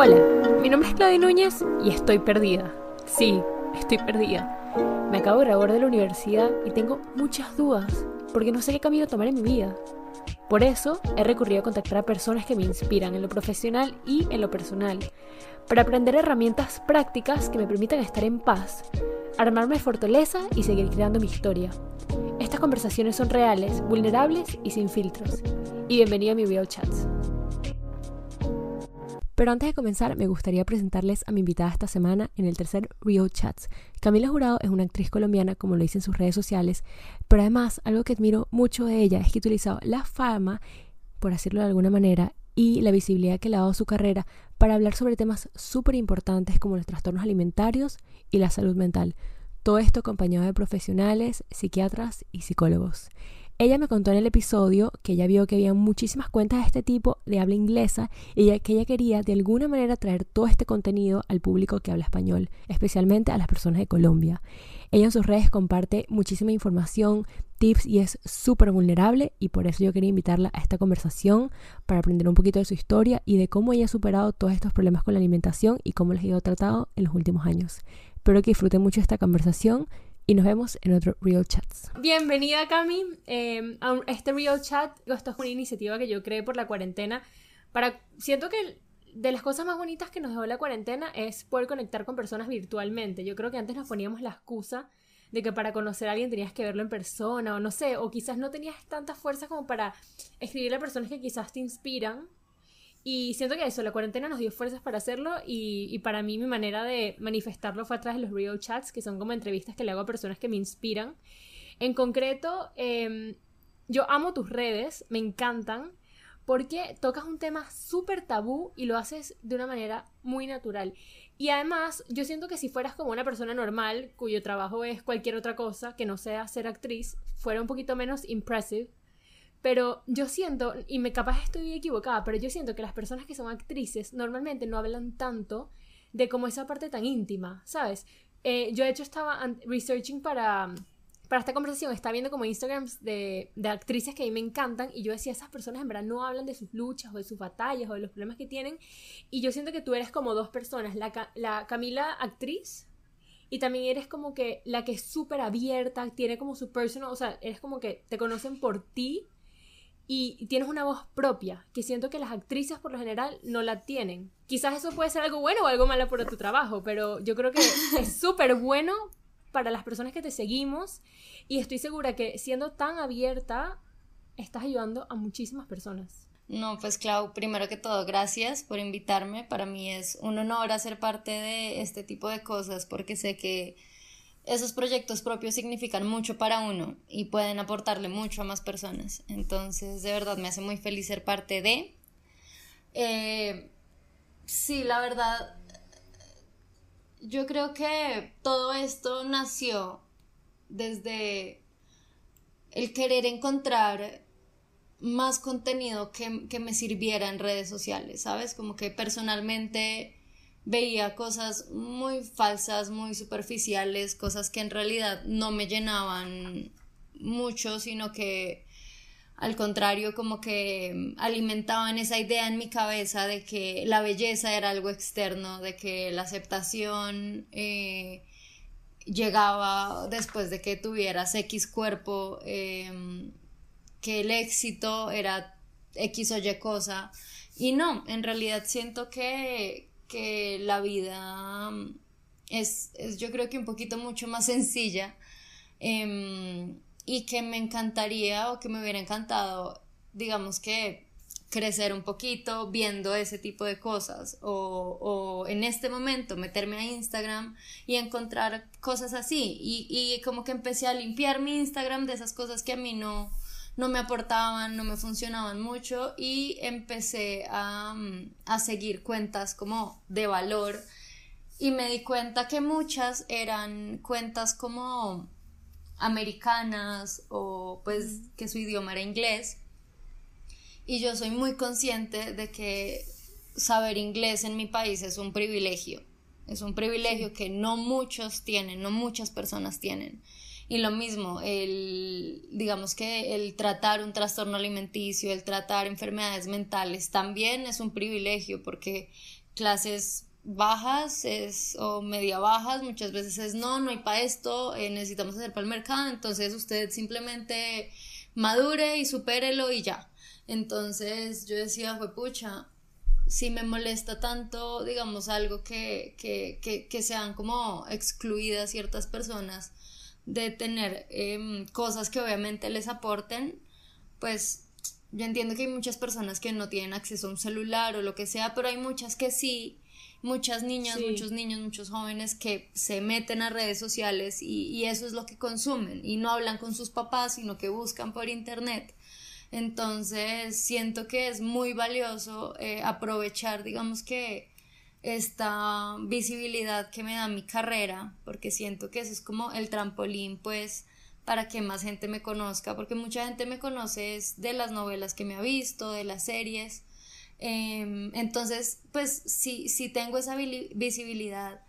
Hola, mi nombre es Claudia Núñez y estoy perdida. Sí, estoy perdida. Me acabo de graduar de la universidad y tengo muchas dudas porque no sé qué camino tomar en mi vida. Por eso he recurrido a contactar a personas que me inspiran en lo profesional y en lo personal, para aprender herramientas prácticas que me permitan estar en paz, armarme fortaleza y seguir creando mi historia. Estas conversaciones son reales, vulnerables y sin filtros. Y bienvenido a mi Chats. Pero antes de comenzar, me gustaría presentarles a mi invitada esta semana en el tercer Real Chats. Camila Jurado es una actriz colombiana, como lo dice en sus redes sociales, pero además algo que admiro mucho de ella es que ha utilizado la fama, por decirlo de alguna manera, y la visibilidad que le ha dado su carrera para hablar sobre temas súper importantes como los trastornos alimentarios y la salud mental. Todo esto acompañado de profesionales, psiquiatras y psicólogos. Ella me contó en el episodio que ella vio que había muchísimas cuentas de este tipo de habla inglesa y que ella quería de alguna manera traer todo este contenido al público que habla español, especialmente a las personas de Colombia. Ella en sus redes comparte muchísima información, tips y es súper vulnerable y por eso yo quería invitarla a esta conversación para aprender un poquito de su historia y de cómo ella ha superado todos estos problemas con la alimentación y cómo les ha ido tratado en los últimos años. Espero que disfruten mucho esta conversación y nos vemos en otro Real Chats. Bienvenida Cami em, a este Real Chat. Esto es una iniciativa que yo creé por la cuarentena para... Siento que de las cosas más bonitas que nos dejó la cuarentena es poder conectar con personas virtualmente. Yo creo que antes nos poníamos la excusa de que para conocer a alguien tenías que verlo en persona o no sé, o quizás no tenías tanta fuerza como para escribirle a personas que quizás te inspiran y siento que eso, la cuarentena nos dio fuerzas para hacerlo y, para mí mi manera de manifestarlo fue a través de los real chats, que son como entrevistas que le hago a personas que me inspiran. En concreto, em, yo amo tus redes, me encantan, porque tocas un tema súper tabú y lo haces de una manera muy natural. Y además, yo siento que si fueras como una persona normal, cuyo trabajo es cualquier otra cosa que no sea ser actriz, fuera un poquito menos impressive pero yo siento, y me capaz estoy equivocada, pero yo siento que las personas que son actrices normalmente no hablan tanto de como esa parte tan íntima, ¿sabes? Eh, yo de hecho estaba researching para, para esta conversación, estaba viendo como Instagrams de, de, actrices que a mí me encantan y yo decía, esas personas en verdad no hablan de sus luchas o de sus batallas o de los problemas que tienen y yo siento que tú eres como dos personas, la, la Camila actriz y también eres como que la que es súper abierta, tiene como su personal, o sea, eres como que te conocen por ti y tienes una voz propia, que siento que las actrices por lo general no la tienen. Quizás eso puede ser algo bueno o algo malo para tu trabajo, pero yo creo que es súper bueno para las personas que te seguimos y estoy segura que siendo tan abierta, estás ayudando a muchísimas personas. No, pues Clau, primero que todo, gracias por invitarme. Para mí es un honor hacer parte de este tipo de cosas porque sé que esos proyectos propios significan mucho para uno y pueden aportarle mucho a más personas. Entonces, de verdad, me hace muy feliz ser parte de. Eh, sí, la verdad, yo creo que todo esto nació desde el querer encontrar más contenido que, que me sirviera en redes sociales, ¿sabes? Como que personalmente veía cosas muy falsas, muy superficiales, cosas que en realidad no me llenaban mucho, sino que al contrario como que alimentaban esa idea en mi cabeza de que la belleza era algo externo, de que la aceptación eh, llegaba después de que tuvieras X cuerpo, em, que el éxito era X o Y cosa. Y no, en realidad siento que, que la vida mm, es, yo creo que un poquito mucho más sencilla em, y que me encantaría o que me hubiera encantado, digamos que crecer un poquito viendo ese tipo de cosas o, o en este momento meterme a Instagram y encontrar cosas así. Y, y como que empecé a limpiar mi Instagram de esas cosas que a mí no, no me aportaban, no me funcionaban mucho y empecé a, mm, a seguir cuentas como de valor y me di cuenta que muchas eran cuentas como americanas o pues que su idioma era inglés. Y yo soy muy consciente de que saber inglés en mi país es un privilegio, es un privilegio que no muchos tienen, no muchas personas tienen. Y lo mismo, el, digamos que el tratar un trastorno alimenticio, el tratar enfermedades mentales también es un privilegio porque clases bajas es, o media bajas, muchas veces es no, no hay para esto, eh, necesitamos hacer para el mercado, entonces usted simplemente madure y supérelo y ya. Entonces yo decía, fue pucha, si me molesta tanto, digamos, algo que, que, que, que sean como excluidas ciertas personas de tener em, cosas que obviamente les aporten, pues yo entiendo que hay muchas personas que no tienen acceso a un celular o lo que sea, pero hay muchas que sí, muchas niñas, muchos niños, muchos jóvenes que se meten a redes sociales y, y, eso es lo que consumen y no hablan con sus papás, sino que buscan por internet. Entonces siento que es muy valioso eh, aprovechar, digamos que esta visibilidad que me da mi carrera, porque siento que eso es como el trampolín, pues, para que más gente me conozca, porque mucha gente me conoce de las novelas que me ha visto, de las series. Em, entonces, pues si, si tengo esa visibilidad,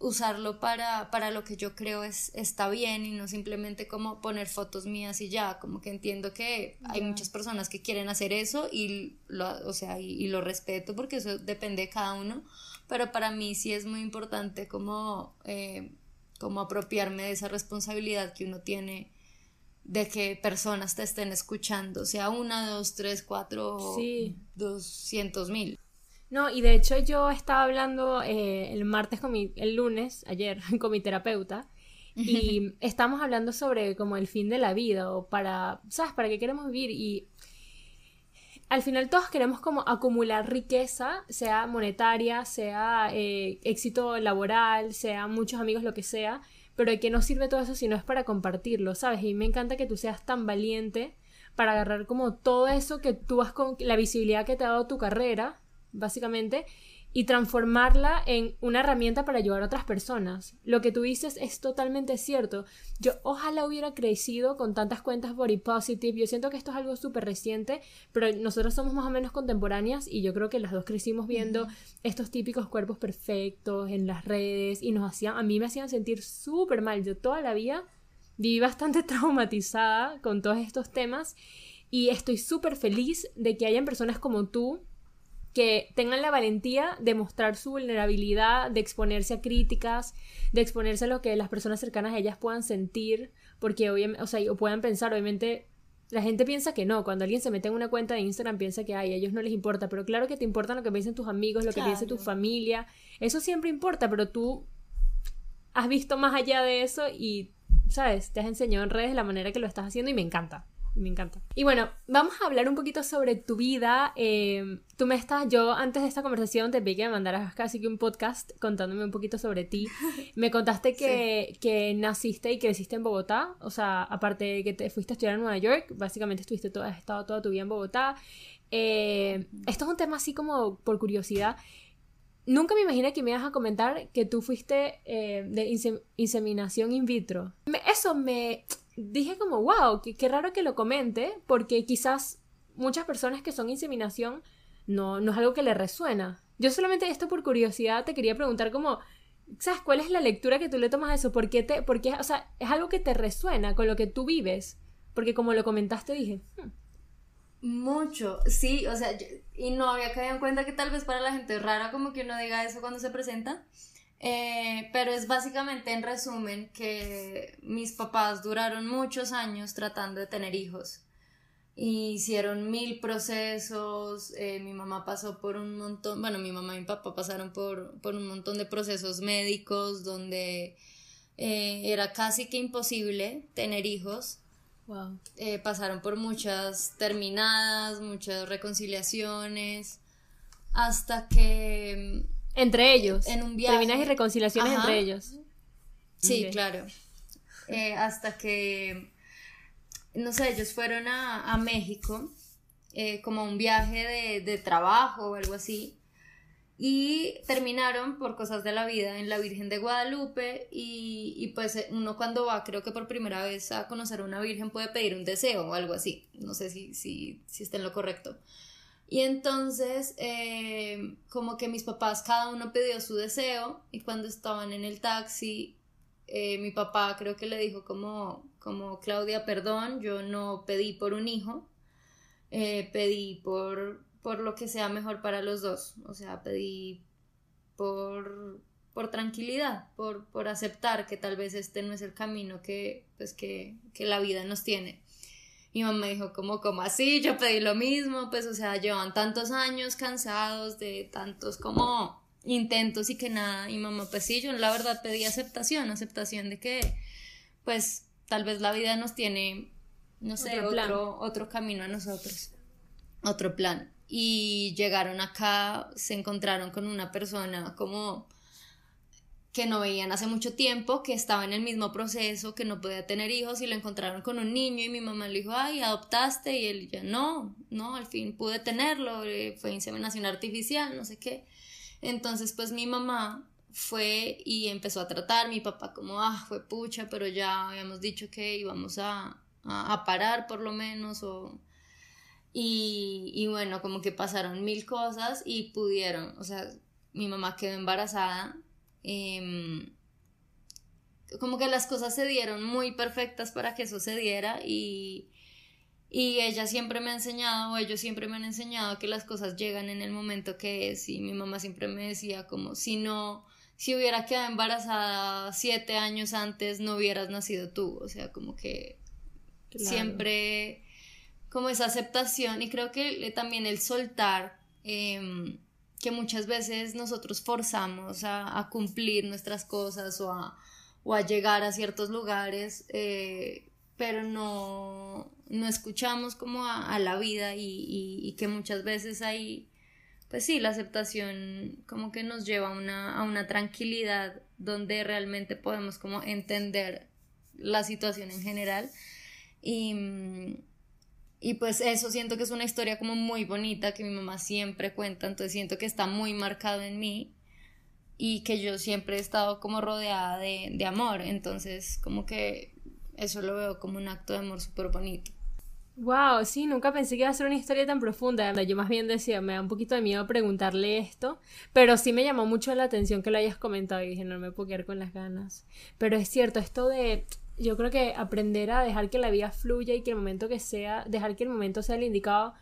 usarlo para, para lo que yo creo es, está bien y no simplemente como poner fotos mías y ya, como que entiendo que hay muchas personas que quieren hacer eso y lo, o sea, y, lo respeto porque eso depende de cada uno, pero para mí sí es muy importante como eh, como apropiarme de esa responsabilidad que uno tiene de que personas te estén escuchando, sea una, dos, tres, cuatro, sí. doscientos mil. No, y de hecho yo estaba hablando eh, el martes con mi, el lunes, ayer, con mi terapeuta, y estamos hablando sobre como el fin de la vida, o para, ¿sabes? ¿Para qué queremos vivir? Y al final todos queremos como acumular riqueza, sea monetaria, sea eh, éxito laboral, sea muchos amigos, lo que sea, pero ¿de qué nos sirve todo eso si no es para compartirlo, sabes? Y me encanta que tú seas tan valiente para agarrar como todo eso que tú has con la visibilidad que te ha dado tu carrera, básicamente, y transformarla en una herramienta para ayudar a otras personas. Lo que tú dices es totalmente cierto. Yo ojalá hubiera crecido con tantas cuentas body positive. Yo siento que esto es algo súper reciente, pero nosotros somos más o menos contemporáneas y yo creo que las dos crecimos viendo estos típicos cuerpos perfectos en las redes y nos hacían, a mí me hacían sentir súper mal. Yo toda la vida viví bastante traumatizada con todos estos temas y estoy súper feliz de que hayan personas como tú que tengan la valentía de mostrar su vulnerabilidad, de exponerse a críticas, de exponerse a lo que las personas cercanas a ellas puedan sentir, porque obviamente, o sea, o puedan pensar, obviamente, la gente piensa que no, cuando alguien se mete en una cuenta de Instagram piensa que ay, a ellos no les importa, pero claro que te importa lo que piensen tus amigos, lo que piense tu familia, eso siempre importa, pero tú has visto más allá de eso y, ¿sabes? Te has enseñado en redes la manera que lo estás haciendo y me encanta me encanta. Y bueno, vamos a hablar un poquito sobre tu vida. Eh, tú me estás, yo antes de esta conversación te pedí que me mandaras casi que un podcast contándome un poquito sobre ti. Me contaste que, que naciste y creciste en Bogotá, o sea, aparte de que te fuiste a estudiar en Nueva York, básicamente estuviste todo, has estado toda tu vida en Bogotá. Eh, esto es un tema así como por curiosidad. Nunca me imaginé que me ibas a comentar que tú fuiste eh, de inseminación in vitro. eso me, dije como, wow, qué, raro que lo comente, porque quizás muchas personas que son inseminación no, no es algo que le resuena. Yo solamente esto por curiosidad te quería preguntar como, ¿sabes cuál es la lectura que tú le tomas a eso? ¿Por qué te, porque, o sea, es algo que te resuena con lo que tú vives? Porque como lo comentaste dije, hmm". Mucho, sí, o sea, y no había caído en cuenta que tal vez para la gente es rara como que uno diga eso cuando se presenta, eh, pero es básicamente en resumen que mis papás duraron muchos años tratando de tener hijos. Hicieron mil procesos, eh, mi mamá pasó por un montón, bueno, mi mamá y mi papá pasaron por, por un montón de procesos médicos donde eh, era casi que imposible tener hijos. Wow. pasaron por muchas terminadas, muchas reconciliaciones, hasta que entre ellos. En un viaje. Terminas y reconciliaciones entre ellos. Sí, claro. Eh, hasta que, no sé, ellos fueron a, México, eh, como un viaje de, trabajo o algo así. Y terminaron por cosas de la vida en la Virgen de Guadalupe y, y, pues eh, uno cuando va, creo que por primera vez a conocer a una Virgen puede pedir un deseo o algo así. No sé si, si, si está en lo correcto. Y entonces, eh, como que mis papás, cada uno pidió su deseo y cuando estaban en el taxi, eh, mi papá creo que le dijo como, como, Claudia, perdón, yo no pedí por un hijo, eh, pedí por, por lo que sea mejor para los dos, o sea, pedí por, por tranquilidad, por, por aceptar que tal vez este no es el camino que, pues, que, que la vida nos tiene. Mi mamá me dijo, como, como así? Yo pedí lo mismo, pues, o sea, llevan tantos años cansados de tantos como intentos y que nada. Y mamá, pues sí, yo la verdad pedí aceptación, aceptación de que, pues, tal vez la vida nos tiene, no sé, otro, otro, camino a nosotros, otro plan. Y llegaron acá, se encontraron con una persona como que no veían hace mucho tiempo, que estaba en el mismo proceso, que no podía tener hijos y lo encontraron con un niño y mi mamá le dijo, ay, adoptaste y él ya no, no, al fin pude tenerlo, eh, fue inseminación artificial, no sé qué. Entonces, pues mi mamá fue y empezó a tratar, mi papá como, ah, fue pucha, pero ya habíamos dicho que íbamos a, a, parar por lo menos, o... Y, y bueno, como que pasaron mil cosas y pudieron, o sea, mi mamá quedó embarazada, em, como que las cosas se dieron muy perfectas para que eso se diera y, y ella siempre me ha enseñado, o ellos siempre me han enseñado que las cosas llegan en el momento que es. Y mi mamá siempre me decía como, si no, si hubiera quedado embarazada siete años antes, no hubieras nacido tú. O sea, como que siempre, como esa aceptación. Y creo que también el soltar, em, que muchas veces nosotros forzamos a, cumplir nuestras cosas o a, llegar a ciertos lugares. Eh, pero no, no escuchamos como a, la vida y, que muchas veces hay, pues sí, la aceptación como que nos lleva a una, a una tranquilidad donde realmente podemos como entender la situación en general y, y pues eso siento que es una historia como muy bonita que mi mamá siempre cuenta, entonces siento que está muy marcado en mí y que yo siempre he estado como rodeada de, de amor, entonces como que eso lo veo como un acto de amor súper bonito. Wow, sí, nunca pensé que iba a ser una historia tan profunda. Yo más bien decía, me da un poquito de miedo preguntarle esto, pero sí me llamó mucho la atención que lo hayas comentado y dije, no me puedo quedar con las ganas. Pero es cierto, esto de, yo creo que aprender a dejar que la vida fluya y que el momento que sea, dejar que el momento sea el indicado,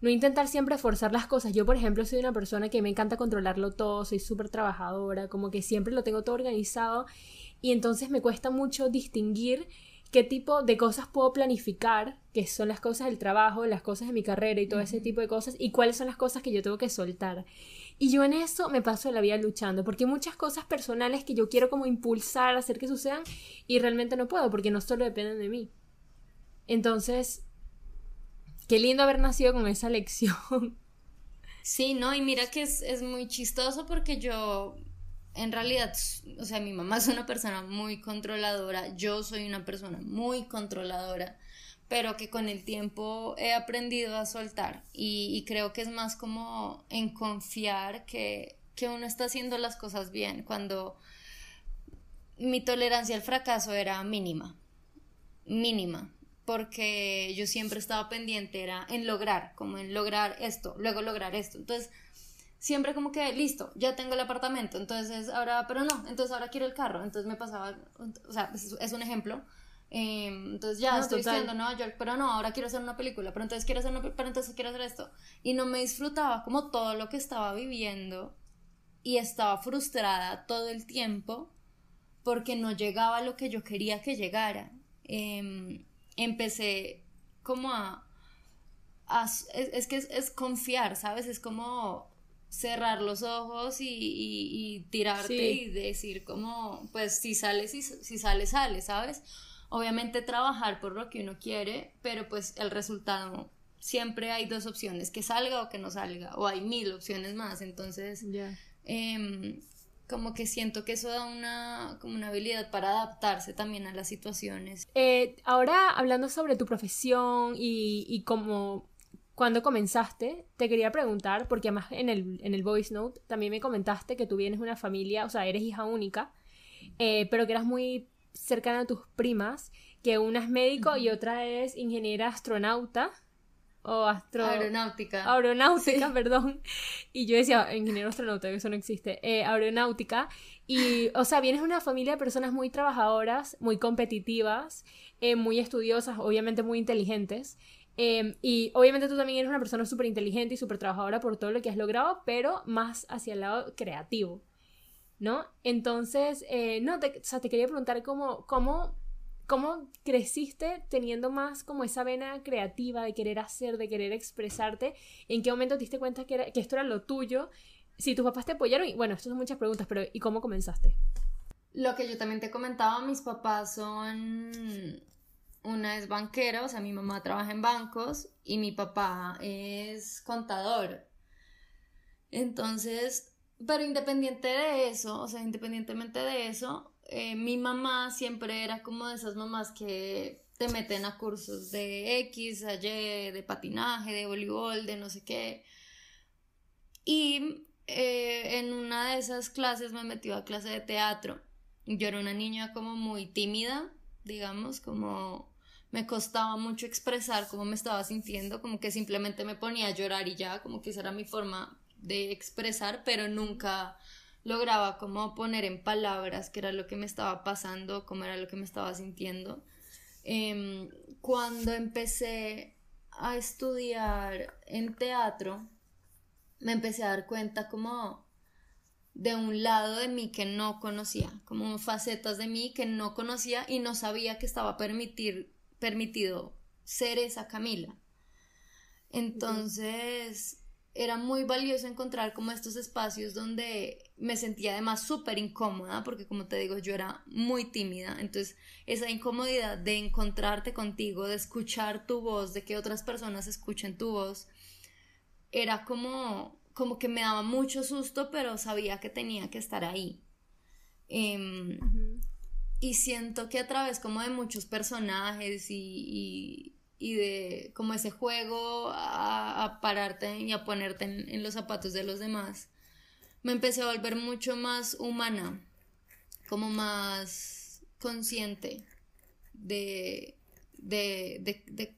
no intentar siempre forzar las cosas. Yo, por ejemplo, soy una persona que me encanta controlarlo todo, soy súper trabajadora, como que siempre lo tengo todo organizado y entonces me cuesta mucho distinguir qué tipo de cosas puedo planificar, que son las cosas del trabajo, las cosas de mi carrera y todo ese tipo de cosas, y cuáles son las cosas que yo tengo que soltar. Y yo en eso me paso la vida luchando, porque hay muchas cosas personales que yo quiero como impulsar, hacer que sucedan, y realmente no puedo, porque no solo dependen de mí. Entonces, qué lindo haber nacido con esa lección. Sí, no, y mira que es, es muy chistoso porque yo en realidad, o sea, mi mamá es una persona muy controladora, yo soy una persona muy controladora, pero que con el tiempo he aprendido a soltar y, creo que es más como en confiar que, que uno está haciendo las cosas bien, cuando mi tolerancia al fracaso era mínima, mínima, porque yo siempre estaba pendiente, era en lograr, como en lograr esto, luego lograr esto. Entonces, siempre como que, listo, ya tengo el apartamento, entonces ahora, pero no, entonces ahora quiero el carro, entonces me pasaba, o sea, es, un ejemplo. Em, entonces ya estoy estudiando en Nueva York, pero no, ahora quiero hacer una película, pero entonces quiero hacer una, pero entonces quiero hacer esto. Y no me disfrutaba como todo lo que estaba viviendo y estaba frustrada todo el tiempo porque no llegaba a lo que yo quería que llegara. Em, empecé como a... es, que es, confiar, ¿sabes? Es como cerrar los ojos y, tirarte y decir como, pues si sale, si, si sale, sale, ¿sabes? Obviamente trabajar por lo que uno quiere, pero pues el resultado siempre hay dos opciones, que salga o que no salga, o hay mil opciones más, entonces em, como que siento que eso da una, como una habilidad para adaptarse también a las situaciones. Eh, ahora hablando sobre tu profesión y, y como cuando comenzaste, te quería preguntar, porque además en el, en el voice note también me comentaste que tú vienes de una familia, o sea, eres hija única, eh, pero que eras muy cercana a tus primas, que una es médico y otra es ingeniera astronauta. O astro... Aeronáutica. Aeronáutica, perdón. Y yo decía, ingeniero astronauta, eso no existe. Eh, aeronáutica. Y, o sea, vienes de una familia de personas muy trabajadoras, muy competitivas, eh, muy estudiosas, obviamente muy inteligentes. Em, y obviamente tú también eres una persona súper inteligente y súper trabajadora por todo lo que has logrado, pero más hacia el lado creativo. ¿No? Entonces, eh, no, te, o sea, te quería preguntar cómo, cómo, cómo creciste teniendo más como esa vena creativa de querer hacer, de querer expresarte, en qué momento te diste cuenta que, que esto era lo tuyo, si tus papás te apoyaron, y bueno, estas son muchas preguntas, pero ¿y cómo comenzaste? Lo que yo también te comentaba, mis papás son una es banquera, o sea, mi mamá trabaja en bancos y mi papá es contador. Entonces, pero independiente de eso, o sea, independientemente de eso, eh, mi mamá siempre era como de esas mamás que te meten a cursos de X, a Y, de patinaje, de voleibol, de no sé qué. Y eh, en una de esas clases me metió a clase de teatro. Yo era una niña como muy tímida, digamos, como me costaba mucho expresar cómo me estaba sintiendo, como que simplemente me ponía a llorar y ya, como que esa era mi forma de expresar, pero nunca lograba como poner en palabras qué era lo que me estaba pasando, cómo era lo que me estaba sintiendo. Em, cuando empecé a estudiar en teatro, me empecé a dar cuenta como de un lado de mí que no conocía, como facetas de mí que no conocía y no sabía que estaba permitir, permitido ser esa Camila. Entonces, era muy valioso encontrar como estos espacios donde me sentía además súper incómoda, porque como te digo, yo era muy tímida, entonces esa incomodidad de encontrarte contigo, de escuchar tu voz, de que otras personas escuchen tu voz, era como, como que me daba mucho susto, pero sabía que tenía que estar ahí. Em, y siento que a través como de muchos personajes y y de como ese juego a, pararte y a ponerte en, los zapatos de los demás, me empecé a volver mucho más humana, como más consciente de, de, de,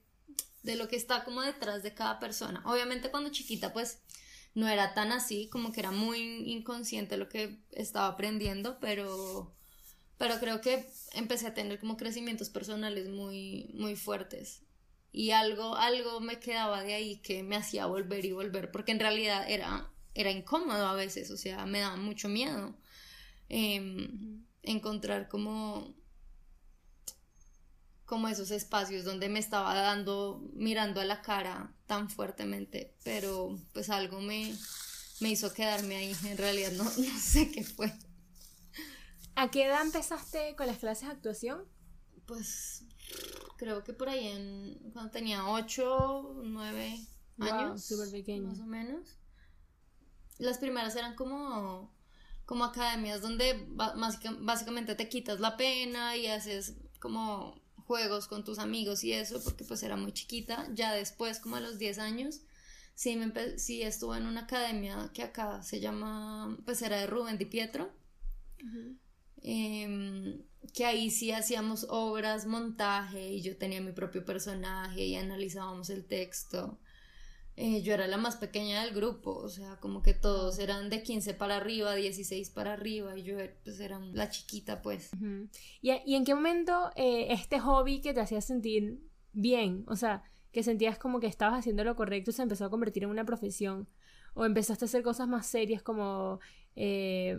de, lo que está como detrás de cada persona. Obviamente cuando chiquita pues no era tan así, como que era muy inconsciente lo que estaba aprendiendo, pero, pero creo que empecé a tener como crecimientos personales muy, muy fuertes y algo, algo me quedaba de ahí que me hacía volver y volver, porque en realidad era, era incómodo a veces, o sea, me daba mucho miedo em, encontrar como como esos espacios donde me estaba dando, mirando a la cara tan fuertemente, pero pues algo me, me hizo quedarme ahí, en realidad no, no sé qué fue. ¿A qué edad empezaste con las clases de actuación? Pues creo que por ahí en cuando tenía 8, 9 años, más o menos. Las primeras eran como como academias donde básicamente te quitas la pena y haces como juegos con tus amigos y eso, porque pues era muy chiquita. Ya después, como a los 10 años, sí, me sí estuve en una academia que acá se llama, pues era de Rubén Di Pietro que ahí sí hacíamos obras, montaje y yo tenía mi propio personaje y analizábamos el texto. Eh, yo era la más pequeña del grupo, o sea, como que todos eran de 15 para arriba, 16 para arriba y yo pues era la chiquita pues. ¿Y, en qué momento eh, este hobby que te hacía sentir bien, o sea, que sentías como que estabas haciendo lo correcto se empezó a convertir en una profesión? ¿O empezaste a hacer cosas más serias como eh,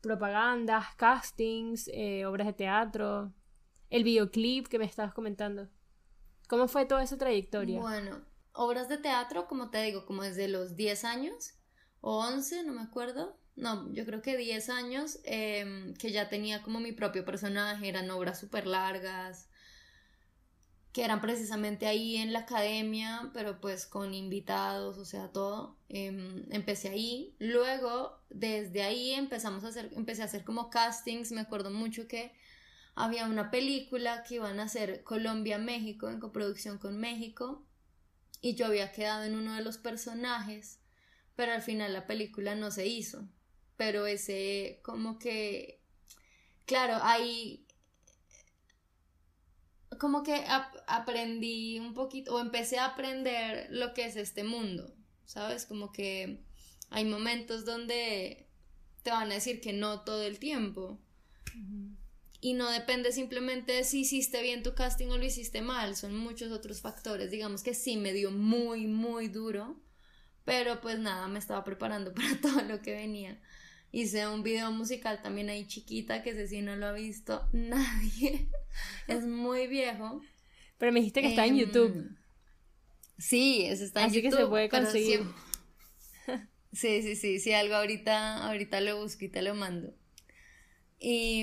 propagandas, castings, eh, obras de teatro, el videoclip que me estabas comentando. ¿Cómo fue toda esa trayectoria? Bueno, obras de teatro, como te digo, como desde los 10 años o 11, no me acuerdo. No, yo creo que 10 años, em, que ya tenía como mi propio personaje, eran obras súper largas, que eran precisamente ahí en la academia, pero pues con invitados, o sea, todo. Em, empecé ahí. Luego, desde ahí empezamos a hacer, empecé a hacer como castings. Me acuerdo mucho que había una película que iban a hacer Colombia-México en coproducción con México y yo había quedado en uno de los personajes, pero al final la película no se hizo. Pero ese como que, claro, ahí como que aprendí un poquito o empecé a aprender lo que es este mundo, ¿sabes? Como que hay momentos donde te van a decir que no todo el tiempo. Y no depende simplemente de si hiciste bien tu casting o lo hiciste mal, son muchos otros factores. Digamos que sí me dio muy, muy duro, pero pues nada, me estaba preparando para todo lo que venía. Hice un video musical también ahí chiquita, que ese sí no lo ha visto nadie. es muy viejo. Pero me dijiste que está en em, YouTube. Sí, ese está en YouTube. Así que se puede conseguir. Sí, sí, sí, sí, algo ahorita, ahorita lo busco y te lo mando. Y,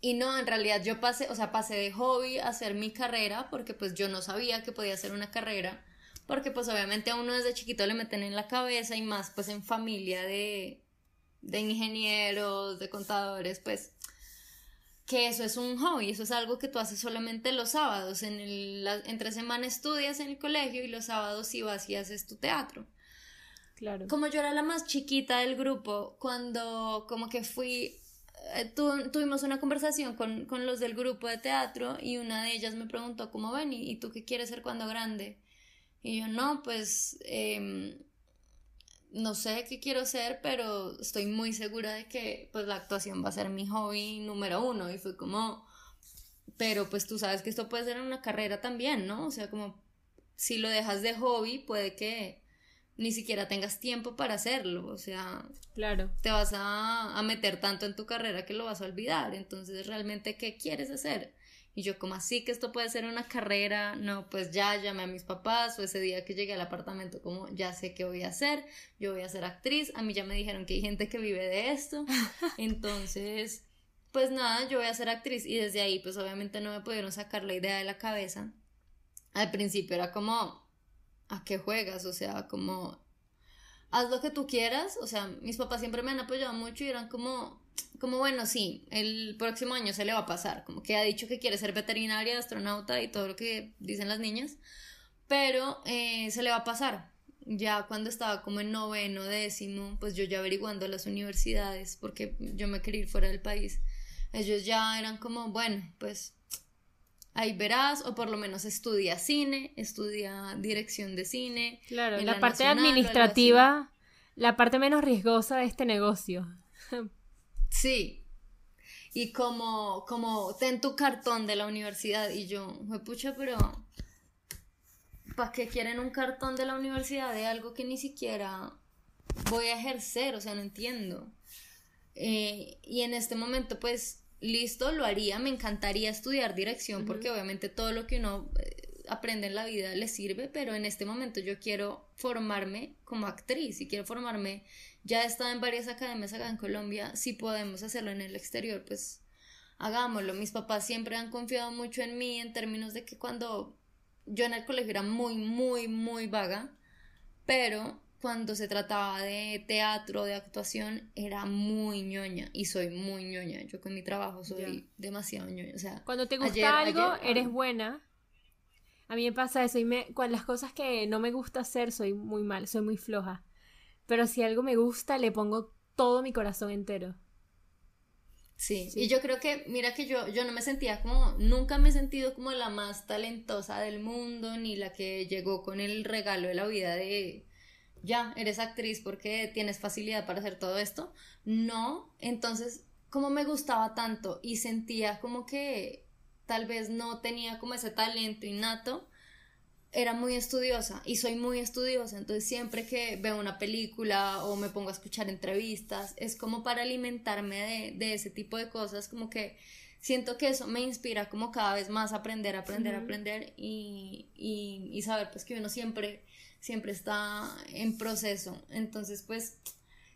y no, en realidad yo pasé, o sea, pasé de hobby a hacer mi carrera porque pues yo no sabía que podía hacer una carrera, porque pues obviamente a uno desde chiquito le meten en la cabeza y más pues en familia de, de ingenieros, de contadores, pues que eso es un hobby, eso es algo que tú haces solamente los sábados, en el, entre semana estudias en el colegio y los sábados sí vas y haces tu teatro. Claro. Como yo era la más chiquita del grupo, cuando como que fui, eh, tuvimos una conversación con, con, los del grupo de teatro y una de ellas me preguntó, ¿cómo ven? ¿Y, tú qué quieres ser cuando grande? Y yo, no, pues eh, no sé qué quiero ser, pero estoy muy segura de que pues la actuación va a ser mi hobby número uno. Y fue como, pero pues tú sabes que esto puede ser una carrera también, ¿no? O sea, como si lo dejas de hobby, puede que ni siquiera tengas tiempo para hacerlo. O sea, claro. te vas a, a meter tanto en tu carrera que lo vas a olvidar. Entonces, realmente, ¿qué quieres hacer? Y yo, como así que esto puede ser una carrera? No, pues ya llamé a mis papás o ese día que llegué al apartamento, como ya sé qué voy a hacer, yo voy a ser actriz, a mí ya me dijeron que hay gente que vive de esto, entonces, pues nada, yo voy a ser actriz y desde ahí, pues obviamente no me pudieron sacar la idea de la cabeza. Al principio era como, ¿a qué juegas? O sea, como, haz lo que tú quieras, o sea, mis papás siempre me han apoyado mucho y eran como, como bueno, sí, el próximo año se le va a pasar, como que ha dicho que quiere ser veterinaria, astronauta y todo lo que dicen las niñas, pero eh, se le va a pasar. Ya cuando estaba como en noveno, décimo, pues yo ya averiguando las universidades, porque yo me quería ir fuera del país, ellos ya eran como, bueno, pues ahí verás, o por lo menos estudia cine, estudia dirección de cine. Claro, la, la parte administrativa, la parte menos riesgosa de este negocio. Sí. Y como, como, ten tu cartón de la universidad. Y yo, me pucha, pero ¿para qué quieren un cartón de la universidad de algo que ni siquiera voy a ejercer? O sea, no entiendo. Eh, y en este momento, pues, listo, lo haría. Me encantaría estudiar dirección porque obviamente todo lo que uno eh, aprende en la vida le sirve, pero en este momento yo quiero formarme como actriz y quiero formarme ya he estado en varias academias acá en Colombia, si podemos hacerlo en el exterior, pues hagámoslo. Mis papás siempre han confiado mucho en mí en términos de que cuando yo en el colegio era muy, muy, muy vaga, pero cuando se trataba de teatro, de actuación, era muy ñoña y soy muy ñoña. Yo con mi trabajo soy demasiado ñoña. O sea, cuando te gusta algo, eres buena. A mí me pasa eso y me, con las cosas que no me gusta hacer soy muy mal, soy muy floja. Pero si algo me gusta, le pongo todo mi corazón entero. Sí, y yo creo que, mira que yo, yo no me sentía como, nunca me he sentido como la más talentosa del mundo, ni la que llegó con el regalo de la vida de, ya, eres actriz porque tienes facilidad para hacer todo esto. No, entonces, como me gustaba tanto y sentía como que tal vez no tenía como ese talento innato, era muy estudiosa y soy muy estudiosa, entonces siempre que veo una película o me pongo a escuchar entrevistas, es como para alimentarme de, ese tipo de cosas, como que siento que eso me inspira como cada vez más a aprender, aprender, aprender y, y, saber pues que uno siempre, siempre está en proceso, entonces pues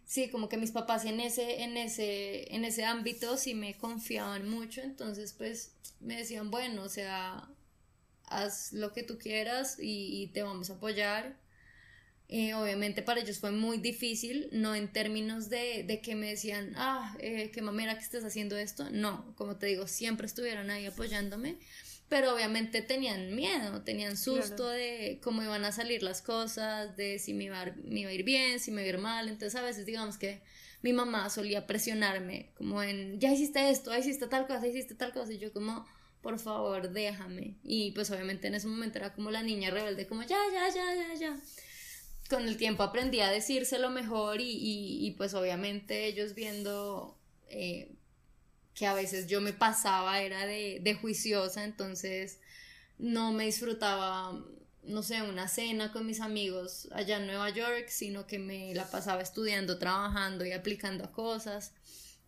sí, como que mis papás en ese, en ese, en ese ámbito sí me confiaban mucho, entonces pues me decían, bueno, o sea, haz lo que tú quieras y, te vamos a apoyar. Eh, obviamente para ellos fue muy difícil, no en términos de, de que me decían, ah, eh, qué mamera que estés haciendo esto, no, como te digo, siempre estuvieron ahí apoyándome, pero obviamente tenían miedo, tenían susto de cómo iban a salir las cosas, de si me iba, me iba a ir bien, si me iba a ir mal, entonces a veces digamos que mi mamá solía presionarme como en, ya hiciste esto, ya hiciste tal cosa, hiciste tal cosa, y yo como por favor, déjame. Y pues obviamente en ese momento era como la niña rebelde, como ya, ya, ya, ya, ya. Con el tiempo aprendí a decírselo mejor y, y, pues obviamente ellos viendo eh, que a veces yo me pasaba, era de, de juiciosa, entonces no me disfrutaba no sé, una cena con mis amigos allá en Nueva York, sino que me la pasaba estudiando, trabajando y aplicando a cosas,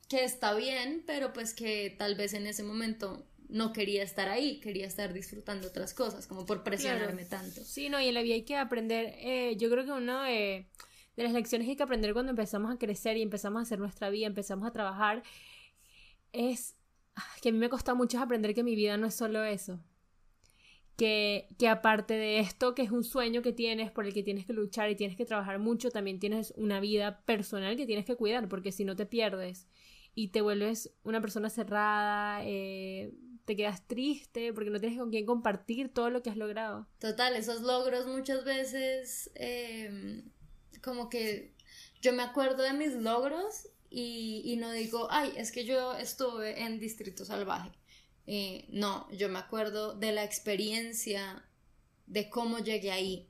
que está bien, pero pues que tal vez en ese momento no quería estar ahí, quería estar disfrutando otras cosas, como por presionarme tanto. Sí, no, y en la vida hay que aprender, eh, yo creo que uno de, de las lecciones que hay que aprender cuando empezamos a crecer y empezamos a hacer nuestra vida, empezamos a trabajar, es que a mí me costado mucho aprender que mi vida no es solo eso. Que, que, aparte de esto, que es un sueño que tienes, por el que tienes que luchar y tienes que trabajar mucho, también tienes una vida personal que tienes que cuidar, porque si no te pierdes y te vuelves una persona cerrada, eh, te quedas triste porque no tienes con quién compartir todo lo que has logrado. Total, esos logros muchas veces, em, como que yo me acuerdo de mis logros y, no digo, ay, es que yo estuve en Distrito Salvaje. Eh, no, yo me acuerdo de la experiencia, de cómo llegué ahí,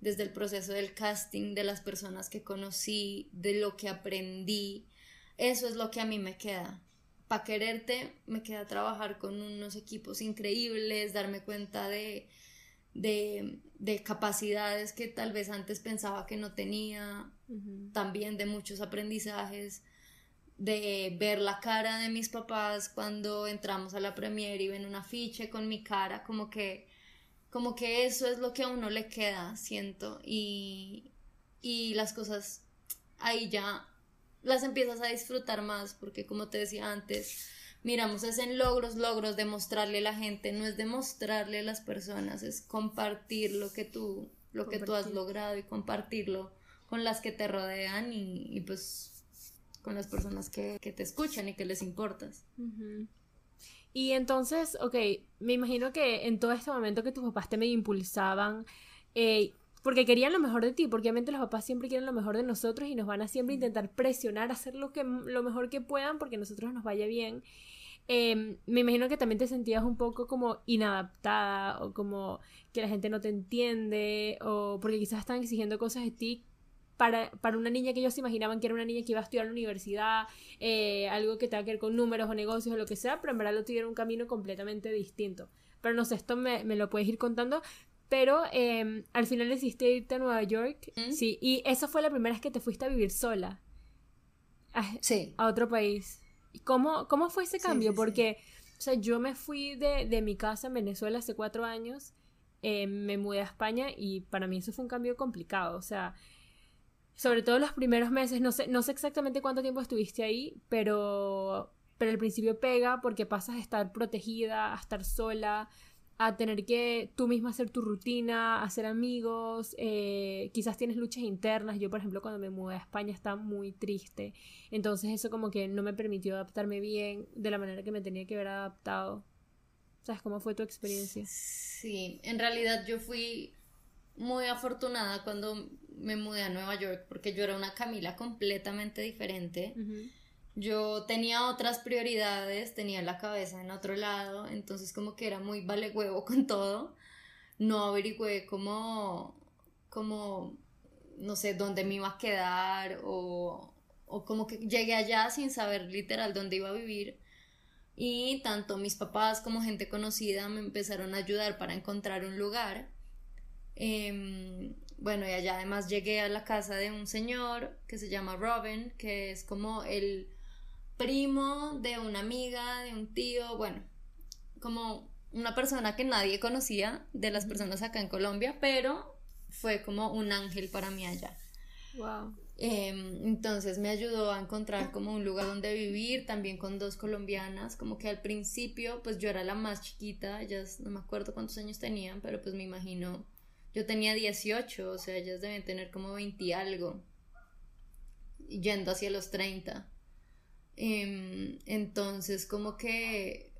desde el proceso del casting, de las personas que conocí, de lo que aprendí. Eso es lo que a mí me queda. Para quererte, me queda trabajar con unos equipos increíbles, darme cuenta de, de, de capacidades que tal vez antes pensaba que no tenía, también de muchos aprendizajes de ver la cara de mis papás cuando entramos a la premiere y ven un afiche con mi cara, como que, como que eso es lo que a uno le queda, siento, y, y las cosas ahí ya las empiezas a disfrutar más, porque como te decía antes, miramos es en logros, logros, demostrarle a la gente, no es demostrarle a las personas, es compartir lo que tú, lo que tú has logrado y compartirlo con las que te rodean y, y pues con las personas que, te escuchan y que les importas. Y entonces, ok, me imagino que en todo este momento que tus papás te me impulsaban, eh, porque querían lo mejor de ti, porque obviamente los papás siempre quieren lo mejor de nosotros y nos van a siempre intentar presionar hacer lo, que, lo mejor que puedan porque a nosotros nos vaya bien. Em, me imagino que también te sentías un poco como inadaptada o como que la gente no te entiende o porque quizás están exigiendo cosas de ti para, para, una niña que ellos se imaginaban que era una niña que iba a estudiar en la universidad, eh, algo que tenga que ver con números o negocios o lo que sea, pero en verdad lo tuvieron un camino completamente distinto. Pero no sé, esto me, me lo puedes ir contando. Pero eh, al final decidiste irte a Nueva York. ¿Mm? Sí, y esa fue la primera vez que te fuiste a vivir sola. A, sí. A otro país. ¿Cómo, cómo fue ese cambio? Porque, o sea, yo me fui de, de, mi casa en Venezuela hace cuatro años. Eh, me mudé a España y para mí eso fue un cambio complicado. O sea, sobre todo los primeros meses, no sé, no sé exactamente cuánto tiempo estuviste ahí, pero, pero al principio pega porque pasas a estar protegida, a estar sola, a tener que tú misma hacer tu rutina, hacer amigos, eh, quizás tienes luchas internas. Yo, por ejemplo, cuando me mudé a España estaba muy triste, entonces eso como que no me permitió adaptarme bien de la manera que me tenía que haber adaptado. ¿Sabes cómo fue tu experiencia? Sí, en realidad yo fui muy afortunada cuando me mudé a Nueva York porque yo era una Camila completamente diferente. Yo tenía otras prioridades, tenía la cabeza en otro lado, entonces como que era muy vale huevo con todo. No averigüé cómo, como, no sé, dónde me iba a quedar o, o como que llegué allá sin saber literal dónde iba a vivir. Y tanto mis papás como gente conocida me empezaron a ayudar para encontrar un lugar. Em, bueno, y allá además llegué a la casa de un señor que se llama Robin, que es como el primo de una amiga, de un tío, bueno, como una persona que nadie conocía de las personas acá en Colombia, pero fue como un ángel para mí allá. Wow. Em, entonces me ayudó a encontrar como un lugar donde vivir, también con dos colombianas, como que al principio pues yo era la más chiquita, ellas no me acuerdo cuántos años tenían, pero pues me imagino yo tenía 18, o sea, ellas deben tener como 20 y algo, yendo hacia los 30. Em, entonces, como que,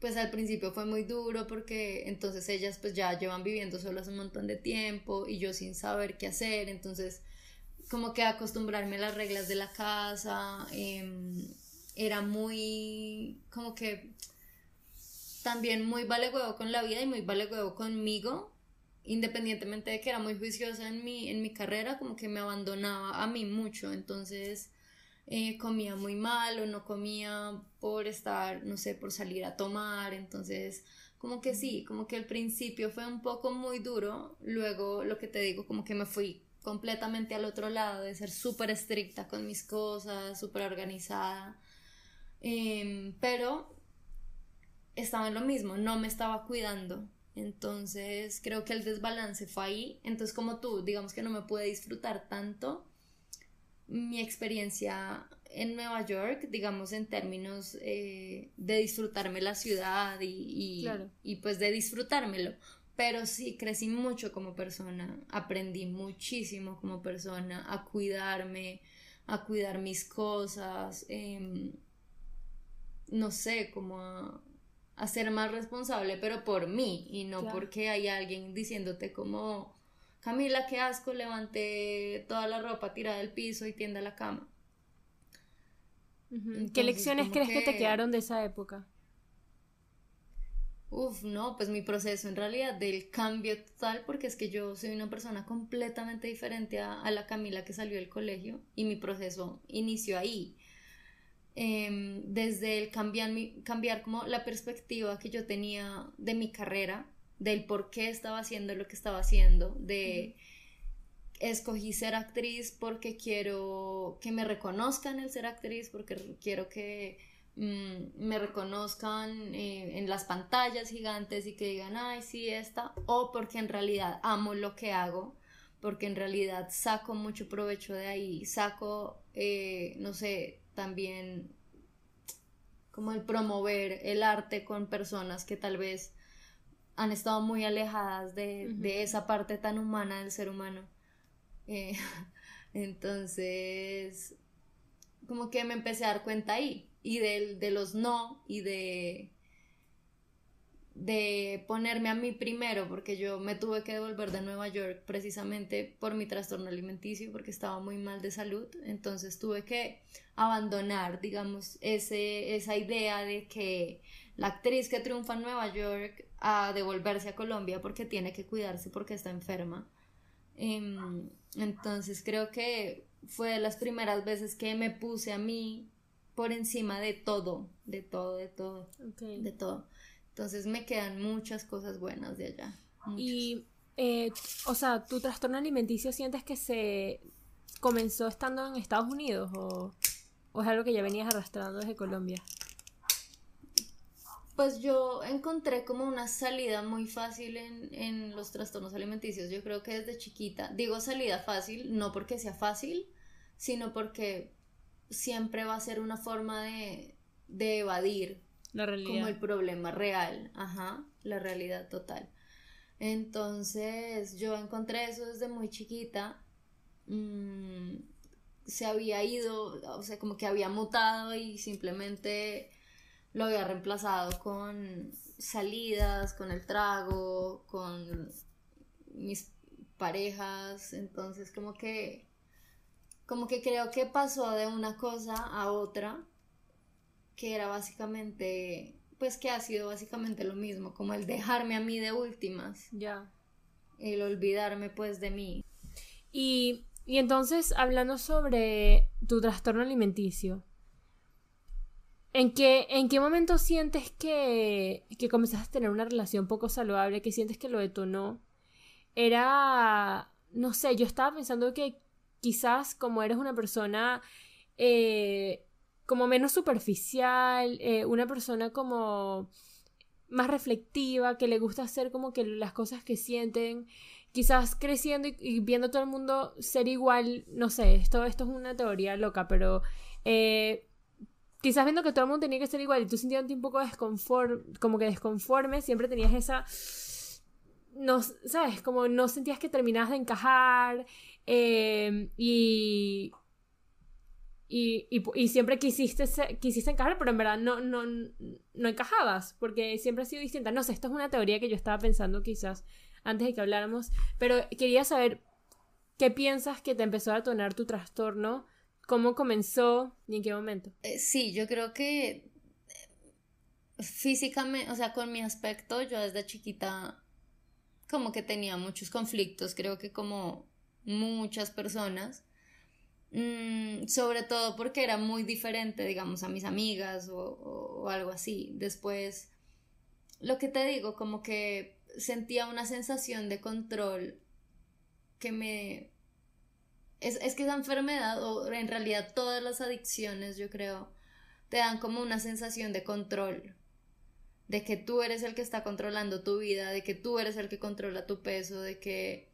pues al principio fue muy duro porque entonces ellas pues ya llevan viviendo solas un montón de tiempo y yo sin saber qué hacer, entonces como que acostumbrarme a las reglas de la casa, em, era muy, como que también muy vale huevo con la vida y muy vale huevo conmigo independientemente de que era muy juiciosa en mi, en mi carrera, como que me abandonaba a mí mucho, entonces eh, comía muy mal o no comía por estar, no sé, por salir a tomar, entonces como que sí, como que el principio fue un poco muy duro, luego lo que te digo, como que me fui completamente al otro lado, de ser súper estricta con mis cosas, súper organizada, em, pero estaba en lo mismo, no me estaba cuidando. Entonces creo que el desbalance fue ahí. Entonces como tú, digamos que no me pude disfrutar tanto mi experiencia en Nueva York, digamos en términos eh, de disfrutarme la ciudad y, y, pues de disfrutármelo. Pero sí, crecí mucho como persona, aprendí muchísimo como persona a cuidarme, a cuidar mis cosas, em, no sé, como a, ser más responsable, pero por mí y no porque hay alguien diciéndote como, Camila, qué asco, levante toda la ropa tirada del piso y tienda la cama. ¿Qué lecciones crees que... te quedaron de esa época? Uf, no, pues mi proceso en realidad del cambio total, porque es que yo soy una persona completamente diferente a, la Camila que salió del colegio y mi proceso inició ahí. Em, desde el cambiar, cambiar como la perspectiva que yo tenía de mi carrera, del por qué estaba haciendo lo que estaba haciendo, de escogí ser actriz porque quiero que me reconozcan el ser actriz, porque quiero que mm, me reconozcan eh, en las pantallas gigantes y que digan, ay, sí, esta, o porque en realidad amo lo que hago, porque en realidad saco mucho provecho de ahí, saco, eh, no sé, también como el promover el arte con personas que tal vez han estado muy alejadas de, de esa parte tan humana del ser humano. Eh, entonces, como que me empecé a dar cuenta ahí, y de, de los no, y de, de ponerme a mí primero, porque yo me tuve que devolver de Nueva York precisamente por mi trastorno alimenticio, porque estaba muy mal de salud, entonces tuve que abandonar, digamos, ese, esa idea de que la actriz que triunfa en Nueva York a devolverse a Colombia porque tiene que cuidarse porque está enferma. Em, entonces creo que fue de las primeras veces que me puse a mí por encima de todo, de todo, de todo, de todo. Entonces me quedan muchas cosas buenas de allá. Y, eh, o sea, ¿tu trastorno alimenticio sientes que se comenzó estando en Estados Unidos o, o es algo que ya venías arrastrando desde Colombia? Pues yo encontré como una salida muy fácil en, los trastornos alimenticios. Yo creo que desde chiquita, digo salida fácil, no porque sea fácil, sino porque siempre va a ser una forma de, evadir la realidad. como el problema real, ajá, la realidad total. Entonces yo encontré eso desde muy chiquita. Mm, se había ido, o sea, como que había mutado y simplemente lo había reemplazado con salidas, con el trago, con mis parejas, entonces como que como que creo que pasó de una cosa a otra que era básicamente pues que ha sido básicamente lo mismo, como el dejarme a mí de últimas. Ya. El olvidarme pues de mí. Y, y entonces hablando sobre tu trastorno alimenticio, ¿En qué, ¿En qué momento sientes que, que comenzaste a tener una relación poco saludable, que sientes que lo detonó? Era, no sé, yo estaba pensando que quizás como eres una persona eh, como menos superficial, eh, una persona como más reflectiva, que le gusta hacer como que las cosas que sienten, quizás creciendo y, viendo a todo el mundo ser igual, no sé, esto, esto es una teoría loca, pero eh, quizás viendo que todo el mundo tenía que ser igual y tú sintiéndote un poco desconforme, como que desconforme, siempre tenías esa... No, ¿sabes? Como no sentías que terminabas de encajar em, y, y, y, siempre quisiste, quisiste encajar, pero en verdad no, no, no encajabas, porque siempre ha sido distinta. No sé, esto es una teoría que yo estaba pensando quizás antes de que habláramos, pero quería saber qué piensas que te empezó a detonar tu trastorno ¿Cómo comenzó y en qué momento? Eh, sí, yo creo que eh, físicamente, o sea, con mi aspecto, yo desde chiquita como que tenía muchos conflictos, creo que como muchas personas, mm, sobre todo porque era muy diferente, digamos, a mis amigas o, algo así. Después, lo que te digo, como que sentía una sensación de control que me... Es, es que esa enfermedad, o en realidad todas las adicciones, yo creo, te dan como una sensación de control, de que tú eres el que está controlando tu vida, de que tú eres el que controla tu peso, de que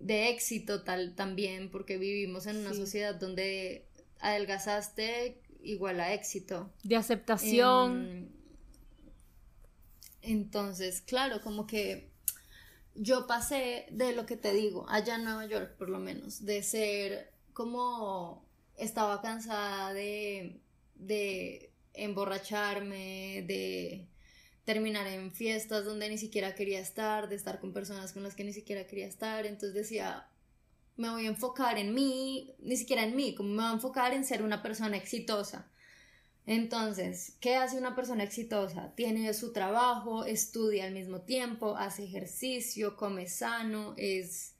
de éxito tal también, porque vivimos en una sociedad donde adelgazaste igual a éxito. De aceptación. Em, entonces, claro, como que yo pasé de lo que te digo, allá en Nueva York por lo menos, de ser como estaba cansada de, de emborracharme, de terminar en fiestas donde ni siquiera quería estar, de estar con personas con las que ni siquiera quería estar, entonces decía, me voy a enfocar en mí, ni siquiera en mí, como me voy a enfocar en ser una persona exitosa. Entonces, ¿qué hace una persona exitosa? Tiene su trabajo, estudia al mismo tiempo, hace ejercicio, come sano, es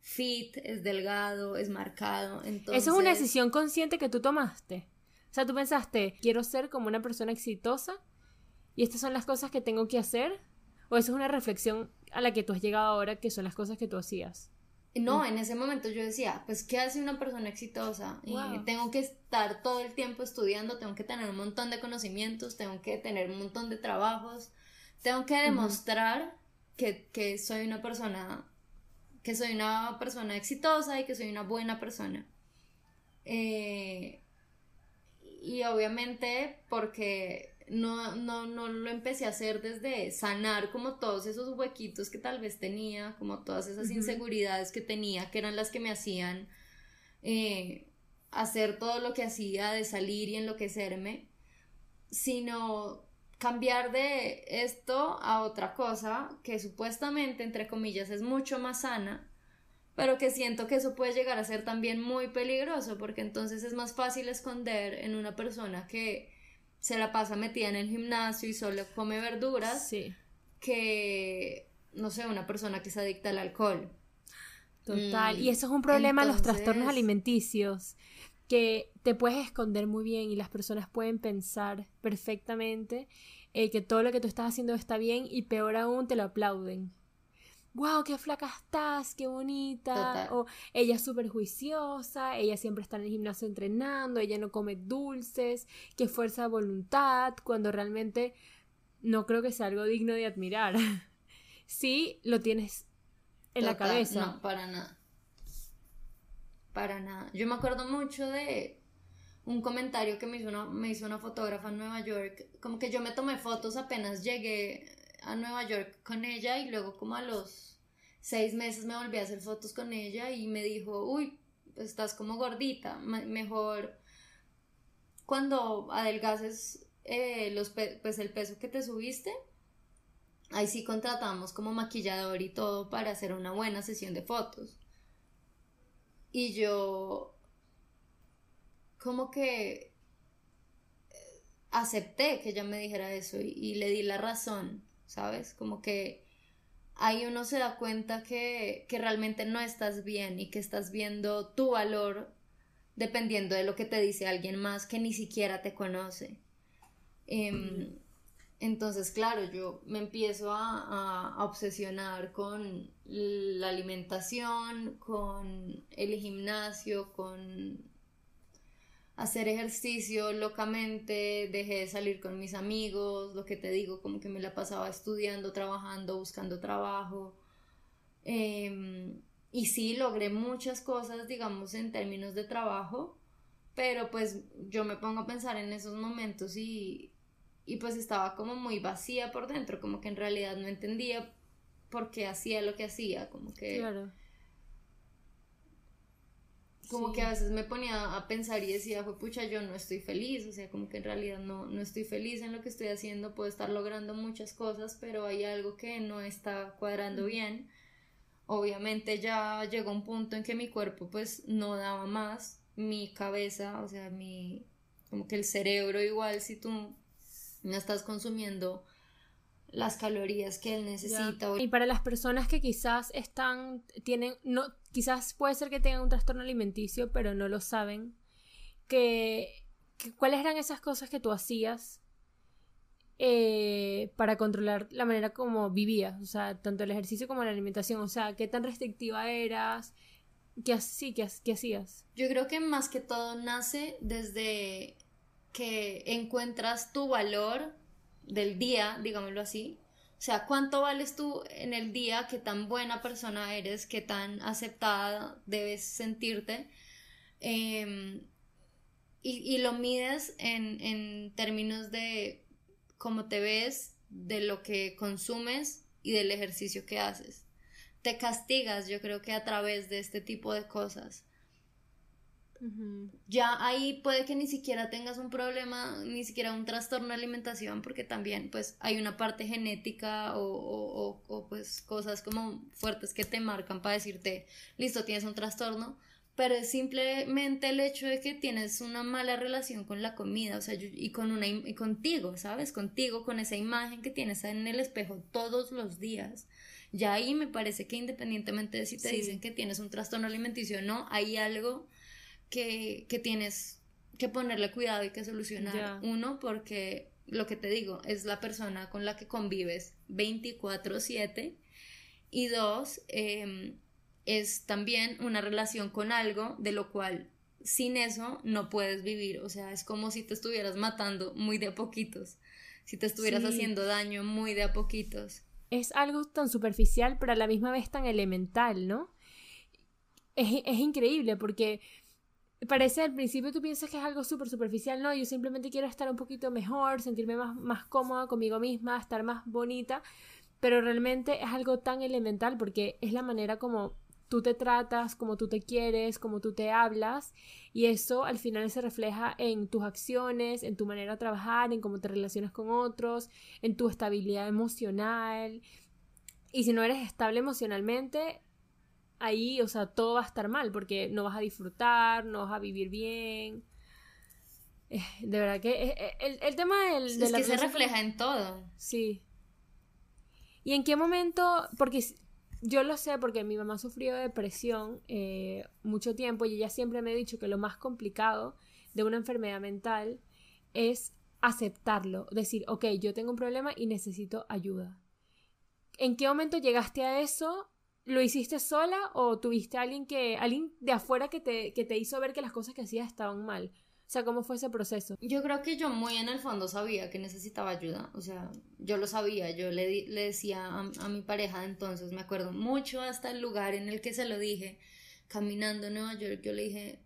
fit, es delgado, es marcado. Entonces... Eso es una decisión consciente que tú tomaste. O sea, tú pensaste, quiero ser como una persona exitosa y estas son las cosas que tengo que hacer. O eso es una reflexión a la que tú has llegado ahora, que son las cosas que tú hacías. No, mm. en ese momento yo decía, pues, ¿qué hace una persona exitosa? Y tengo que estar todo el tiempo estudiando, tengo que tener un montón de conocimientos, tengo que tener un montón de trabajos, tengo que demostrar que, que, soy una persona, que soy una persona exitosa y que soy una buena persona. Eh, y obviamente porque no, no, no lo empecé a hacer desde sanar como todos esos huequitos que tal vez tenía, como todas esas inseguridades que tenía, que eran las que me hacían eh, hacer todo lo que hacía de salir y enloquecerme, sino cambiar de esto a otra cosa que supuestamente, entre comillas, es mucho más sana, pero que siento que eso puede llegar a ser también muy peligroso, porque entonces es más fácil esconder en una persona que se la pasa metida en el gimnasio y solo come verduras que, no sé, una persona que se adicta al alcohol. Total, y eso es un problema los trastornos alimenticios, que te puedes esconder muy bien y las personas pueden pensar perfectamente eh, que todo lo que tú estás haciendo está bien y peor aún te lo aplauden wow, qué flaca estás, qué bonita. O ella es súper juiciosa, ella siempre está en el gimnasio entrenando, ella no come dulces, qué fuerza de voluntad, cuando realmente no creo que sea algo digno de admirar. sí, lo tienes en la cabeza. No, para nada. Para nada. Yo me acuerdo mucho de un comentario que me hizo una, me hizo una fotógrafa en Nueva York. Como que yo me tomé fotos apenas llegué a Nueva York con ella y luego como a los seis meses me volví a hacer fotos con ella y me dijo, uy, estás como gordita, mejor cuando adelgaces eh, los pues el peso que te subiste, ahí sí contratamos como maquillador y todo para hacer una buena sesión de fotos. Y yo como que eh, acepté que ella me dijera eso y le di la razón. ¿Sabes? Como que ahí uno se da cuenta que, realmente no estás bien y que estás viendo tu valor dependiendo de lo que te dice alguien más que ni siquiera te conoce. Em, entonces, claro, yo me empiezo a, a, obsesionar con la alimentación, con el gimnasio, con hacer ejercicio locamente, dejé de salir con mis amigos, lo que te digo, como que me la pasaba estudiando, trabajando, buscando trabajo. Em, y sí, logré muchas cosas, digamos, en términos de trabajo, pero pues yo me pongo a pensar en esos momentos y, y pues estaba como muy vacía por dentro, como que en realidad no entendía por qué hacía lo que hacía, como que... Claro como que a veces me ponía a pensar y decía, fue pucha, yo no estoy feliz, o sea, como que en realidad no, no estoy feliz en lo que estoy haciendo, puedo estar logrando muchas cosas, pero hay algo que no está cuadrando bien. Obviamente ya llegó un punto en que mi cuerpo pues no daba más, mi cabeza, o sea, mi, como que el cerebro igual, si tú no estás consumiendo las calorías que él necesita. Y para las personas que quizás están, tienen, no, quizás puede ser que tengan un trastorno alimenticio, pero no lo saben, que, cuáles eran esas cosas que tú hacías eh, para controlar la manera como vivías, o sea, tanto el ejercicio como la alimentación, o sea, qué tan restrictiva eras, qué, sí, qué, qué hacías. Yo creo que más que todo nace desde que encuentras tu valor del día, digámoslo así. O sea, ¿cuánto vales tú en el día? ¿Qué tan buena persona eres? ¿Qué tan aceptada debes sentirte? Em, y, lo mides en, en términos de cómo te ves, de lo que consumes y del ejercicio que haces. Te castigas, yo creo que a través de este tipo de cosas. Ya ahí puede que ni siquiera tengas un problema, ni siquiera un trastorno de alimentación, porque también pues hay una parte genética o, o, pues cosas como fuertes que te marcan para decirte, listo, tienes un trastorno, pero es simplemente el hecho de que tienes una mala relación con la comida, o sea, y con una y contigo, ¿sabes? Contigo, con esa imagen que tienes en el espejo todos los días. Ya ahí me parece que independientemente de si te dicen que tienes un trastorno alimenticio o no, hay algo que, tienes que ponerle cuidado y que solucionar. Uno, porque lo que te digo, es la persona con la que convives 24/7. Y dos, em, es también una relación con algo de lo cual sin eso no puedes vivir. O sea, es como si te estuvieras matando muy de a poquitos, si te estuvieras haciendo daño muy de a poquitos. Es algo tan superficial, pero a la misma vez tan elemental, ¿no? Es, es increíble porque parece al principio tú piensas que es algo súper superficial, no, yo simplemente quiero estar un poquito mejor, sentirme más, más cómoda conmigo misma, estar más bonita, pero realmente es algo tan elemental porque es la manera como tú te tratas, como tú te quieres, como tú te hablas y eso al final se refleja en tus acciones, en tu manera de trabajar, en cómo te relacionas con otros, en tu estabilidad emocional. Y si no eres estable emocionalmente, ahí, o sea, todo va a estar mal porque no vas a disfrutar, no vas a vivir bien. Eh, de verdad que eh, eh, el, tema del, es que se refleja en todo. Sí. ¿Y en qué momento? Porque yo lo sé porque mi mamá sufrió depresión mucho tiempo y ella siempre me ha dicho que lo más complicado de una enfermedad mental es aceptarlo, decir, ok, yo tengo un problema y necesito ayuda. ¿En qué momento llegaste a eso ¿Lo hiciste sola o tuviste alguien que alguien de afuera que te, que te hizo ver que las cosas que hacías estaban mal? O sea, ¿cómo fue ese proceso? Yo creo que yo muy en el fondo sabía que necesitaba ayuda. O sea, yo lo sabía. Yo le, le decía a, a, mi pareja de entonces, me acuerdo mucho hasta el lugar en el que se lo dije, caminando en Nueva York, yo le dije,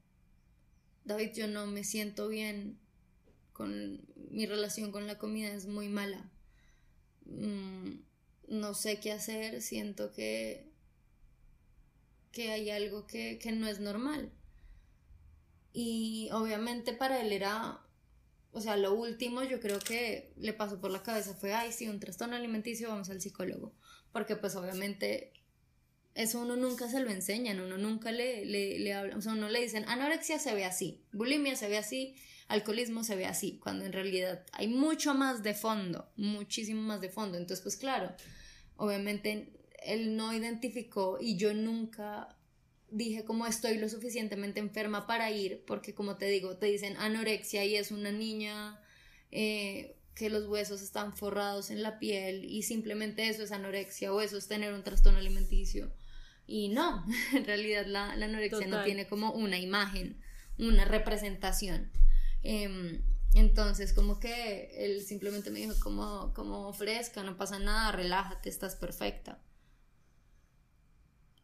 David, yo no me siento bien con mi relación con la comida, es muy mala. Mm, no sé qué hacer, siento que que hay algo que, no es normal. Y obviamente para él era, o sea, lo último yo creo que le pasó por la cabeza fue, ay, sí, un trastorno alimenticio, vamos al psicólogo. Porque pues obviamente eso uno nunca se lo enseñan, uno nunca le, le, le habla, o sea, uno le dicen, anorexia se ve así, bulimia se ve así, alcoholismo se ve así, cuando en realidad hay mucho más de fondo, muchísimo más de fondo. Entonces, pues claro, obviamente él no identificó y yo nunca dije como estoy lo suficientemente enferma para ir, porque como te digo, te dicen anorexia y es una niña eh, que los huesos están forrados en la piel y simplemente eso es anorexia o eso es tener un trastorno alimenticio. Y no, en realidad la, anorexia no tiene como una imagen, una representación. Em, entonces, como que él simplemente me dijo como, como fresca, no pasa nada, relájate, estás perfecta.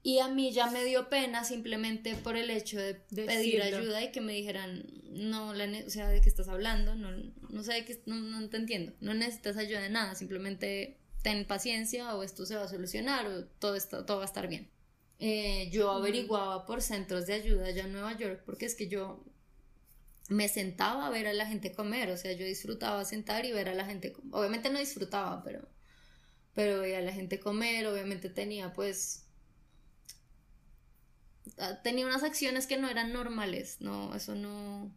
Y a mí ya me dio pena simplemente por el hecho de pedir ayuda y que me dijeran, no, la o sea, ¿de qué estás hablando? No, no sé, de qué, no, no te entiendo. No necesitas ayuda de nada, simplemente ten paciencia o esto se va a solucionar o todo, esto, todo va a estar bien. Eh, yo averiguaba por centros de ayuda allá en Nueva York porque es que yo me sentaba a ver a la gente comer, o sea, yo disfrutaba sentar y ver a la gente, obviamente no disfrutaba, pero, pero veía a la gente comer, obviamente tenía pues tenía unas acciones que no eran normales, no, eso no...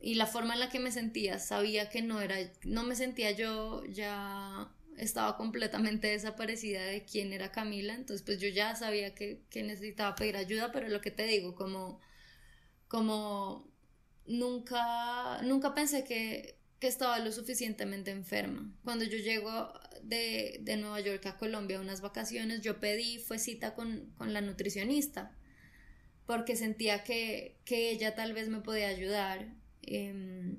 Y la forma en la que me sentía, sabía que no era, no me sentía yo, ya estaba completamente desaparecida de quién era Camila, entonces pues yo ya sabía que, que necesitaba pedir ayuda, pero lo que te digo, como, como nunca, nunca pensé que, que estaba lo suficientemente enferma. Cuando yo llego de, de Nueva York a Colombia a unas vacaciones, yo pedí, fue cita con, con la nutricionista, porque sentía que, que, ella tal vez me podía ayudar. Eh,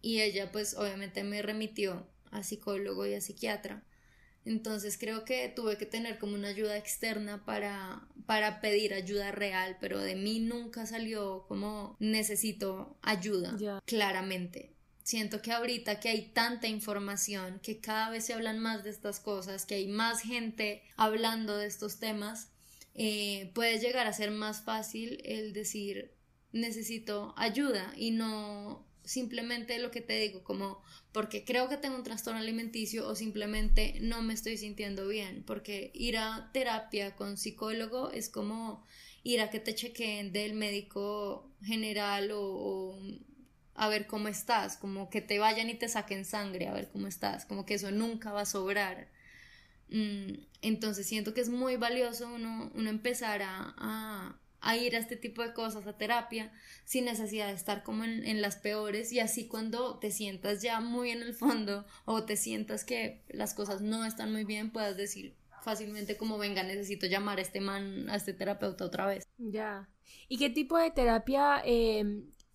y ella pues obviamente me remitió a psicólogo y a psiquiatra. Entonces creo que tuve que tener como una ayuda externa para, para pedir ayuda real, pero de mí nunca salió como necesito ayuda, claramente. Siento que ahorita que hay tanta información, que cada vez se hablan más de estas cosas, que hay más gente hablando de estos temas, eh, puede llegar a ser más fácil el decir necesito ayuda y no simplemente lo que te digo, como porque creo que tengo un trastorno alimenticio o simplemente no me estoy sintiendo bien, porque ir a terapia con psicólogo es como ir a que te chequeen del médico general o, a ver cómo estás, como que te vayan y te saquen sangre a ver cómo estás, como que eso nunca va a sobrar. Mm, entonces siento que es muy valioso uno, uno empezar a a ir a este tipo de cosas, a terapia, sin necesidad de estar como en, las peores y así cuando te sientas ya muy en el fondo o te sientas que las cosas no están muy bien, puedas decir fácilmente como venga, necesito llamar a este man, a este terapeuta otra vez. Ya. ¿Y qué tipo de terapia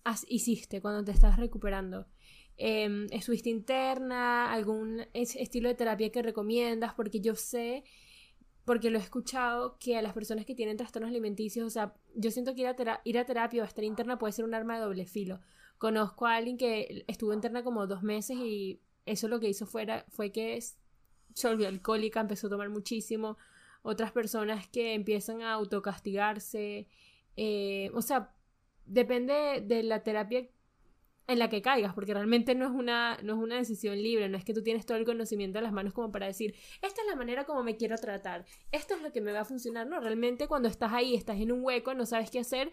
em, hiciste cuando te estás recuperando? Eh, ¿Estuviste interna? ¿Algún estilo de terapia que recomiendas? Porque yo sé porque lo he escuchado que a las personas que tienen trastornos alimenticios, o sea, yo siento que ir a, ir a terapia o estar interna puede ser un arma de doble filo. Conozco a alguien que estuvo interna como dos meses y eso lo que hizo fuera, fue que se volvió alcohólica, empezó a tomar muchísimo. Otras personas que empiezan a autocastigarse. Eh, o sea, depende de la terapia en la que caigas, porque realmente no es una, no es una decisión libre, no es que tú tienes todo el conocimiento en las manos como para decir, esta es la manera como me quiero tratar, esto es lo que me va a funcionar, no, realmente cuando estás ahí, estás en un hueco, no sabes qué hacer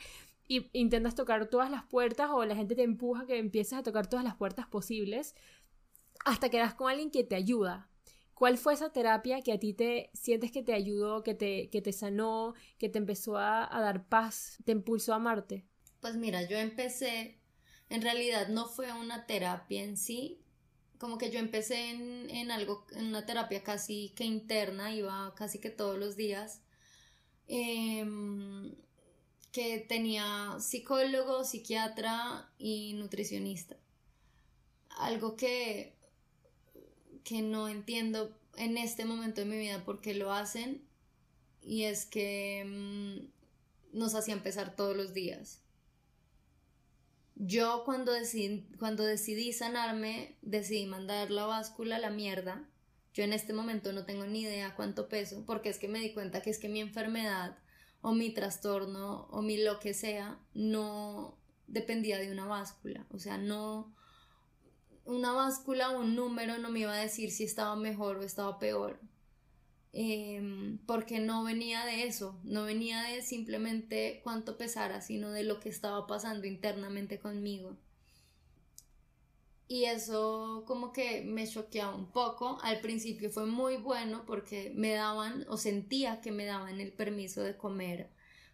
y intentas tocar todas las puertas o la gente te empuja que empieces a tocar todas las puertas posibles hasta que das con alguien que te ayuda. ¿Cuál fue esa terapia que a ti te sientes que te ayudó, que te, que te sanó, que te empezó a, a dar paz, te impulsó a amarte? Pues mira, yo empecé en realidad no fue una terapia en sí, como que yo empecé en, algo, en una terapia casi que interna, iba casi que todos los días, em, que tenía psicólogo, psiquiatra y nutricionista. Algo que, que no entiendo en este momento de mi vida por qué lo hacen y es que em, nos hacía empezar todos los días. Yo cuando decidí, cuando decidí sanarme, decidí mandar la báscula a la mierda. Yo en este momento no tengo ni idea cuánto peso, porque es que me di cuenta que es que mi enfermedad o mi trastorno o mi lo que sea no dependía de una báscula. O sea, no una báscula o un número no me iba a decir si estaba mejor o estaba peor. Em, porque no venía de eso, no venía de simplemente cuánto pesara, sino de lo que estaba pasando internamente conmigo. Y eso como que me choqueaba un poco. Al principio fue muy bueno porque me daban o sentía que me daban el permiso de comer.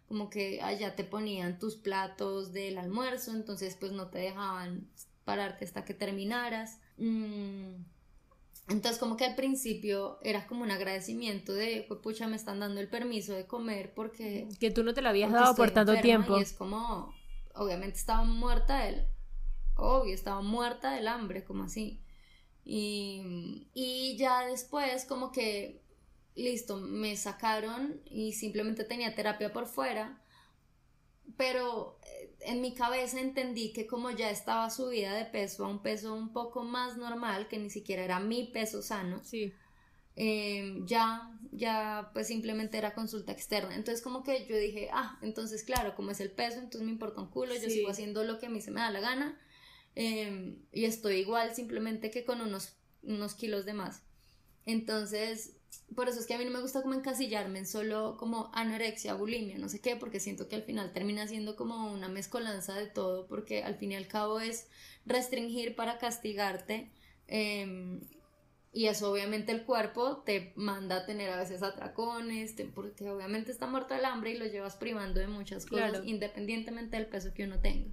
Como que allá te ponían tus platos del almuerzo, entonces pues no te dejaban pararte hasta que terminaras. Mm, entonces como que al principio era como un agradecimiento de, pues pucha, me están dando el permiso de comer porque... Que tú no te lo habías dado por tanto tiempo. Y es como, obviamente estaba muerta él, obvio, estaba muerta del hambre, como así. Y, y ya después como que, listo, me sacaron y simplemente tenía terapia por fuera pero en mi cabeza entendí que como ya estaba subida de peso a un peso un poco más normal, que ni siquiera era mi peso sano, sí. Em, ya, ya pues simplemente era consulta externa. Entonces como que yo dije, ah, entonces claro, como es el peso, entonces me importa un culo, yo sigo haciendo lo que a mí se me da la gana em, y estoy igual simplemente que con unos, unos kilos de más. Entonces por eso es que a mí no me gusta como encasillarme en solo como anorexia, bulimia, no sé qué, porque siento que al final termina siendo como una mezcolanza de todo, porque al fin y al cabo es restringir para castigarte. Em, y eso obviamente el cuerpo te manda a tener a veces atracones, porque obviamente está muerto el hambre y lo llevas privando de muchas cosas, independientemente del peso que uno tenga.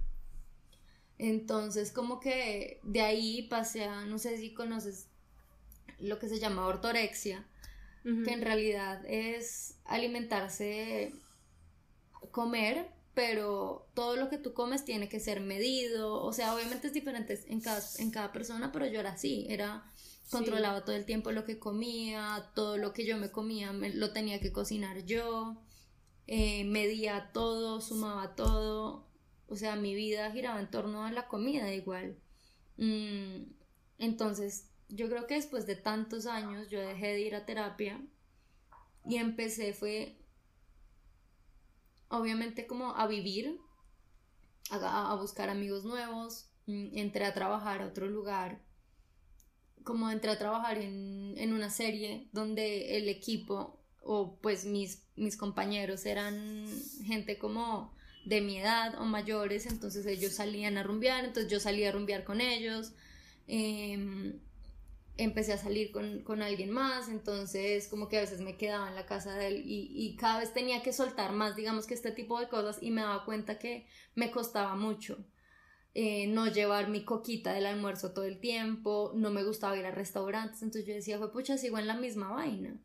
Entonces, como que de ahí pasé a, no sé si conoces lo que se llama ortorexia, que en realidad es alimentarse, comer, pero todo lo que tú comes tiene que ser medido, o sea, obviamente es diferente en cada, en cada persona, pero yo era así, era controlaba todo el tiempo lo que comía, todo lo que yo me comía lo tenía que cocinar yo, eh, medía todo, sumaba todo, o sea, mi vida giraba en torno a la comida igual. Mm, entonces, yo creo que después de tantos años yo dejé de ir a terapia y empecé fue obviamente como a vivir, a, buscar amigos nuevos, mm, entré a trabajar a otro lugar, como entré a trabajar en, en una serie donde el equipo o pues mis, mis compañeros eran gente como de mi edad o mayores, entonces ellos salían a rumbear, entonces yo salía a rumbear con ellos. Em, empecé a salir con, alguien más, entonces como que a veces me quedaba en la casa de él y, cada vez tenía que soltar más, digamos que este tipo de cosas y me daba cuenta que me costaba mucho. Eh, no llevar mi coquita del almuerzo todo el tiempo, no me gustaba ir a restaurantes, entonces yo decía, fue pucha, sigo en la misma vaina.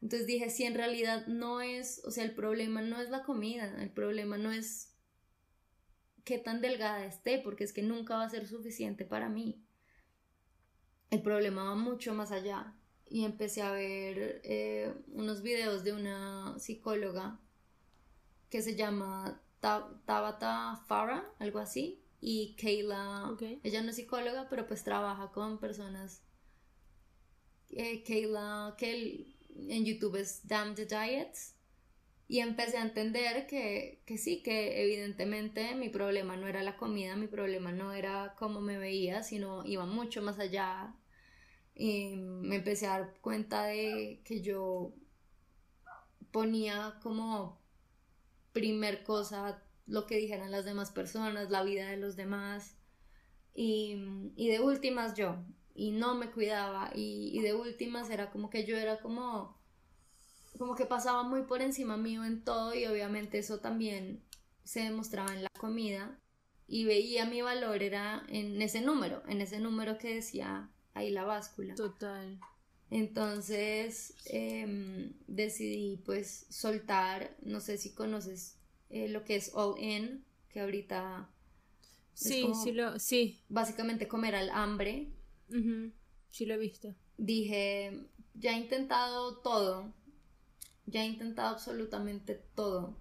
Entonces dije, si en realidad no es, o sea, el problema no es la comida, el problema no es qué tan delgada esté, porque es que nunca va a ser suficiente para mí el problema va mucho más allá. Y empecé a ver eh, unos videos de una psicóloga que se llama Tabata Farah, algo así, y Kayla, ella no es psicóloga, pero pues trabaja con personas. Eh, Kayla, que en YouTube es Damn the Diets, y empecé a entender que, que sí, que evidentemente mi problema no era la comida, mi problema no era cómo me veía, sino iba mucho más allá. Y me empecé a dar cuenta de que yo ponía como primer cosa lo que dijeran las demás personas, la vida de los demás. Y, y de últimas yo, y no me cuidaba, y, y de últimas era como que yo era como como que pasaba muy por encima mío en todo y obviamente eso también se demostraba en la comida y veía mi valor era en ese número, en ese número que decía ahí la báscula. Total. Entonces em, decidí pues soltar, no sé si conoces eh, lo que es all in, que ahorita... Sí, sí, lo, sí. Básicamente comer al hambre. Sí lo he visto. Dije, ya he intentado todo, ya he intentado absolutamente todo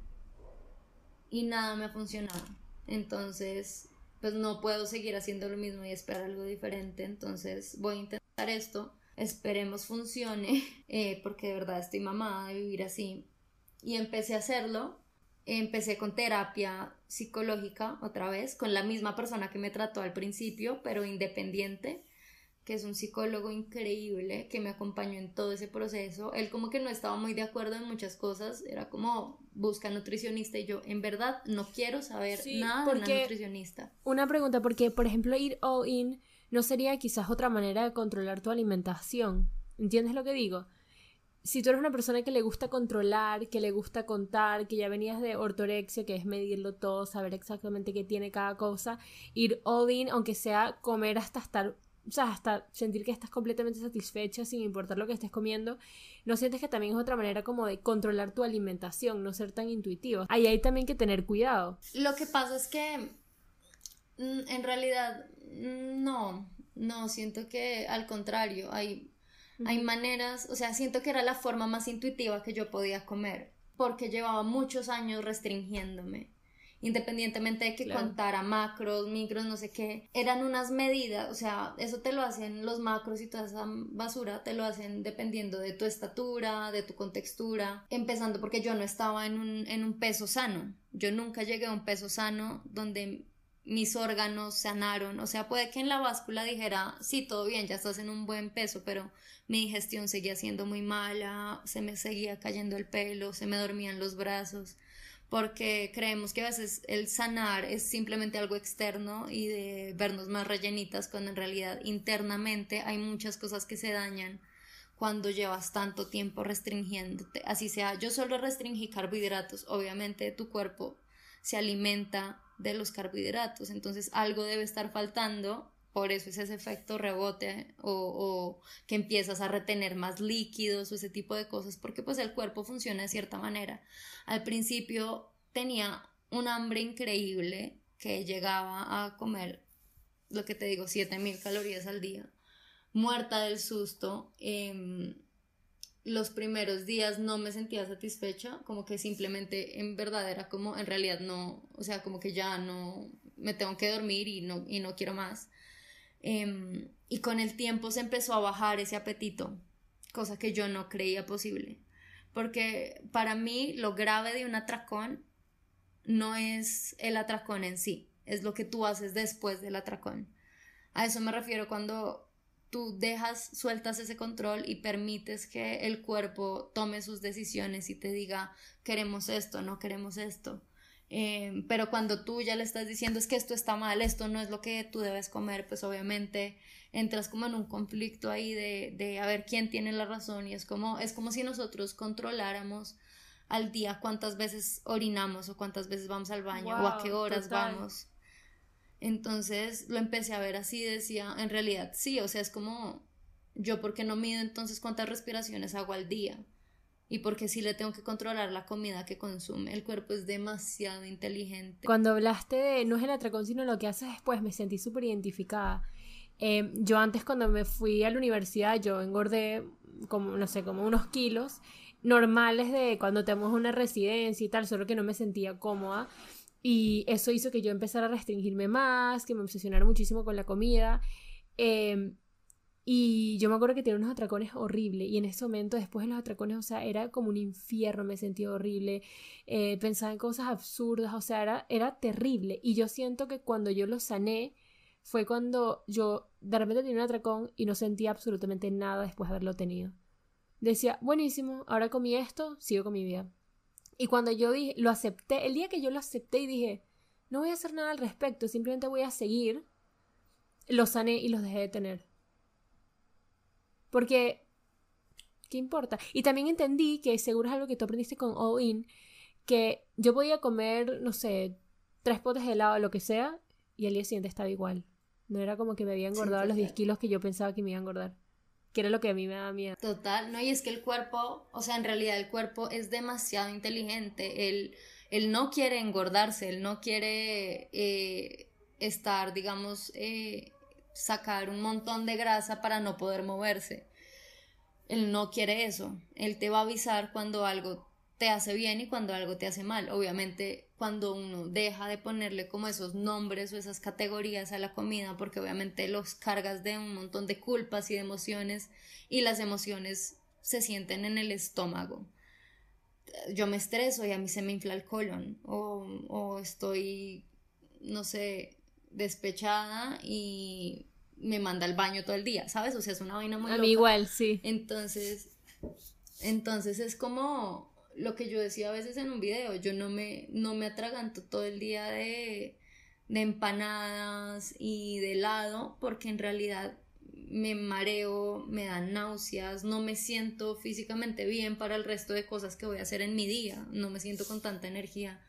y nada me ha funcionado. Entonces, pues no puedo seguir haciendo lo mismo y esperar algo diferente. Entonces, voy a intentar esto. Esperemos funcione, eh, porque de verdad estoy mamada de vivir así. Y empecé a hacerlo. Empecé con terapia psicológica otra vez, con la misma persona que me trató al principio, pero independiente que es un psicólogo increíble que me acompañó en todo ese proceso. Él como que no estaba muy de acuerdo en muchas cosas, era como busca nutricionista y yo en verdad no quiero saber nada de una nutricionista. Una pregunta, porque por ejemplo ir all in no sería quizás otra manera de controlar tu alimentación. ¿Entiendes lo que digo? Si tú eres una persona que le gusta controlar, que le gusta contar, que ya venías de ortorexia, que es medirlo todo, saber exactamente qué tiene cada cosa, ir all in, aunque sea comer hasta estar o sea, hasta sentir que estás completamente satisfecha sin importar lo que estés comiendo, ¿no sientes que también es otra manera como de controlar tu alimentación, no ser tan intuitivo? Ahí hay también que tener cuidado. Lo que pasa es que mm, en realidad mm, no, no, siento que al contrario, hay, hay maneras, o sea, siento que era la forma más intuitiva que yo podía comer, porque llevaba muchos años restringiéndome independientemente de que contara macros, micros, no sé qué, eran unas medidas, o sea, eso te lo hacen los macros y toda esa basura, te lo hacen dependiendo de tu estatura, de tu contextura, empezando porque yo no estaba en un, en un peso sano, yo nunca llegué a un peso sano donde mis órganos sanaron, o sea, puede que en la báscula dijera, sí, todo bien, ya estás en un buen peso, pero mi digestión seguía siendo muy mala, se me seguía cayendo el pelo, se me dormían los brazos, porque creemos que a veces el sanar es simplemente algo externo y de vernos más rellenitas cuando en realidad internamente hay muchas cosas que se dañan cuando llevas tanto tiempo restringiéndote. Así sea, yo solo restringí carbohidratos, obviamente tu cuerpo se alimenta de los carbohidratos. Entonces algo debe estar faltando, por eso es ese efecto rebote o, que empiezas a retener más líquidos o ese tipo de cosas, porque pues el cuerpo funciona de cierta manera. Al principio tenía un hambre increíble que llegaba a comer, lo que te digo, 7000 calorías al día, muerta del susto. Eh, los primeros días no me sentía satisfecha, como que simplemente en verdad era como, en realidad no, o sea, como que ya no, me tengo que dormir y no, y no quiero más. Em, y con el tiempo se empezó a bajar ese apetito, cosa que yo no creía posible. Porque para mí lo grave de un atracón no es el atracón en sí, es lo que tú haces después del atracón. A eso me refiero cuando tú dejas, sueltas ese control y permites que el cuerpo tome sus decisiones y te diga, queremos esto, no queremos esto. Eh, pero cuando tú ya le estás diciendo es que esto está mal, esto no es lo que tú debes comer, pues obviamente entras como en un conflicto ahí de, de a ver quién tiene la razón y es como, es como si nosotros controláramos al día cuántas veces orinamos o cuántas veces vamos al baño o a qué horas vamos. Entonces lo empecé a ver así, decía, en realidad sí, o sea, es como yo porque no mido entonces cuántas respiraciones hago al día y porque sí le tengo que controlar la comida que consume. El cuerpo es demasiado inteligente. Cuando hablaste de no es el atracón, sino lo que haces después, me sentí súper identificada. Eh, yo antes cuando me fui a la universidad, yo engordé como, no sé, como unos kilos normales de cuando tenemos una residencia y tal, solo que no me sentía cómoda. Y eso hizo que yo empezara a restringirme más, que me obsesionara muchísimo con la comida. Em, y yo me acuerdo que tenía unos atracones horribles. Y en ese momento, después de los atracones, o sea, era como un infierno, me sentía horrible. Eh, pensaba en cosas absurdas, o sea, era, era terrible. Y yo siento que cuando yo lo sané, fue cuando yo de repente tenía un atracón y no sentía absolutamente nada después de haberlo tenido. Decía, buenísimo, ahora comí esto, sigo con mi vida. Y cuando yo dije, lo acepté, el día que yo lo acepté y dije, no voy a hacer nada al respecto, simplemente voy a seguir, los sané y los dejé de tener. Porque, ¿qué importa? Y también entendí que seguro es algo que tú aprendiste con All In, que yo podía comer, no sé, tres potes de helado o lo que sea, y al día siguiente estaba igual. No era como que me había engordado los 10 kilos que yo pensaba que me iba a engordar que era lo que a mí me daba miedo. Total, no, y es que el cuerpo, o sea, en realidad el cuerpo es demasiado inteligente, él, él no quiere engordarse, él no quiere eh, estar, digamos, eh, sacar un montón de grasa para no poder moverse. Él no quiere eso, él te va a avisar cuando algo te hace bien y cuando algo te hace mal. Obviamente, cuando uno deja de ponerle como esos nombres o esas categorías a la comida, porque obviamente los cargas de un montón de culpas y de emociones y las emociones se sienten en el estómago. Yo me estreso y a mí se me infla el colon o, o estoy, no sé, despechada y me manda al baño todo el día, ¿sabes? O sea, es una vaina muy... A mí igual, sí. Entonces, entonces es como lo que yo decía a veces en un video, yo no me, no me atraganto todo el día de, de empanadas y de helado porque en realidad me mareo, me dan náuseas, no me siento físicamente bien para el resto de cosas que voy a hacer en mi día, no me siento con tanta energía.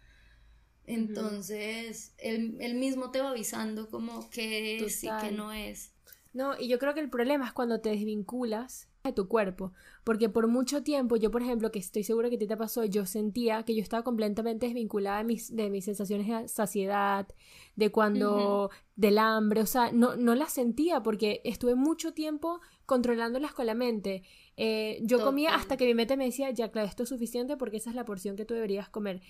Entonces, él, mismo te va avisando como que es y que no es. No, y yo creo que el problema es cuando te desvinculas de tu cuerpo, porque por mucho tiempo, yo por ejemplo, que estoy segura que te, te pasó, yo sentía que yo estaba completamente desvinculada de mis, de mis sensaciones de saciedad, de cuando, del hambre, o sea, no, no las sentía porque estuve mucho tiempo controlándolas con la mente. Eh, yo comía hasta que mi mente me decía, ya, claro, esto es suficiente porque esa es la porción que tú deberías comer.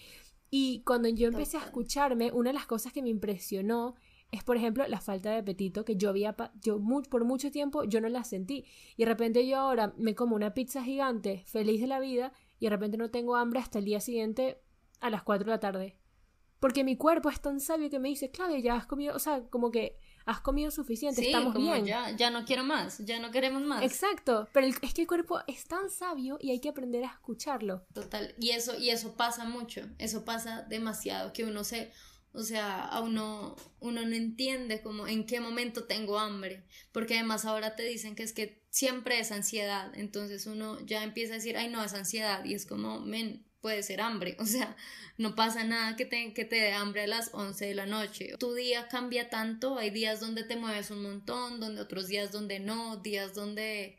Y cuando yo empecé a escucharme, una de las cosas que me impresionó es, por ejemplo, la falta de apetito que yo había, yo por mucho tiempo yo no la sentí. Y de repente yo ahora me como una pizza gigante, feliz de la vida, y de repente no tengo hambre hasta el día siguiente a las 4 de la tarde. Porque mi cuerpo es tan sabio que me dice, claro, ya has comido, o sea, como que has comido suficiente, estamos bien. Ya, ya no quiero más, ya no queremos más. Exacto, pero es que el cuerpo es tan sabio y hay que aprender a escucharlo. Total, y eso, y eso pasa mucho, eso pasa demasiado, que uno se, o sea, a uno, uno no entiende como en qué momento tengo hambre, porque además ahora te dicen que es que siempre es ansiedad, entonces uno ya empieza a decir, ay no, es ansiedad, y es como, men, puede ser hambre, o sea, no pasa nada que te, que te dé hambre a las 11 de la noche. Tu día cambia tanto, hay días donde te mueves un montón, donde otros días donde no, días donde,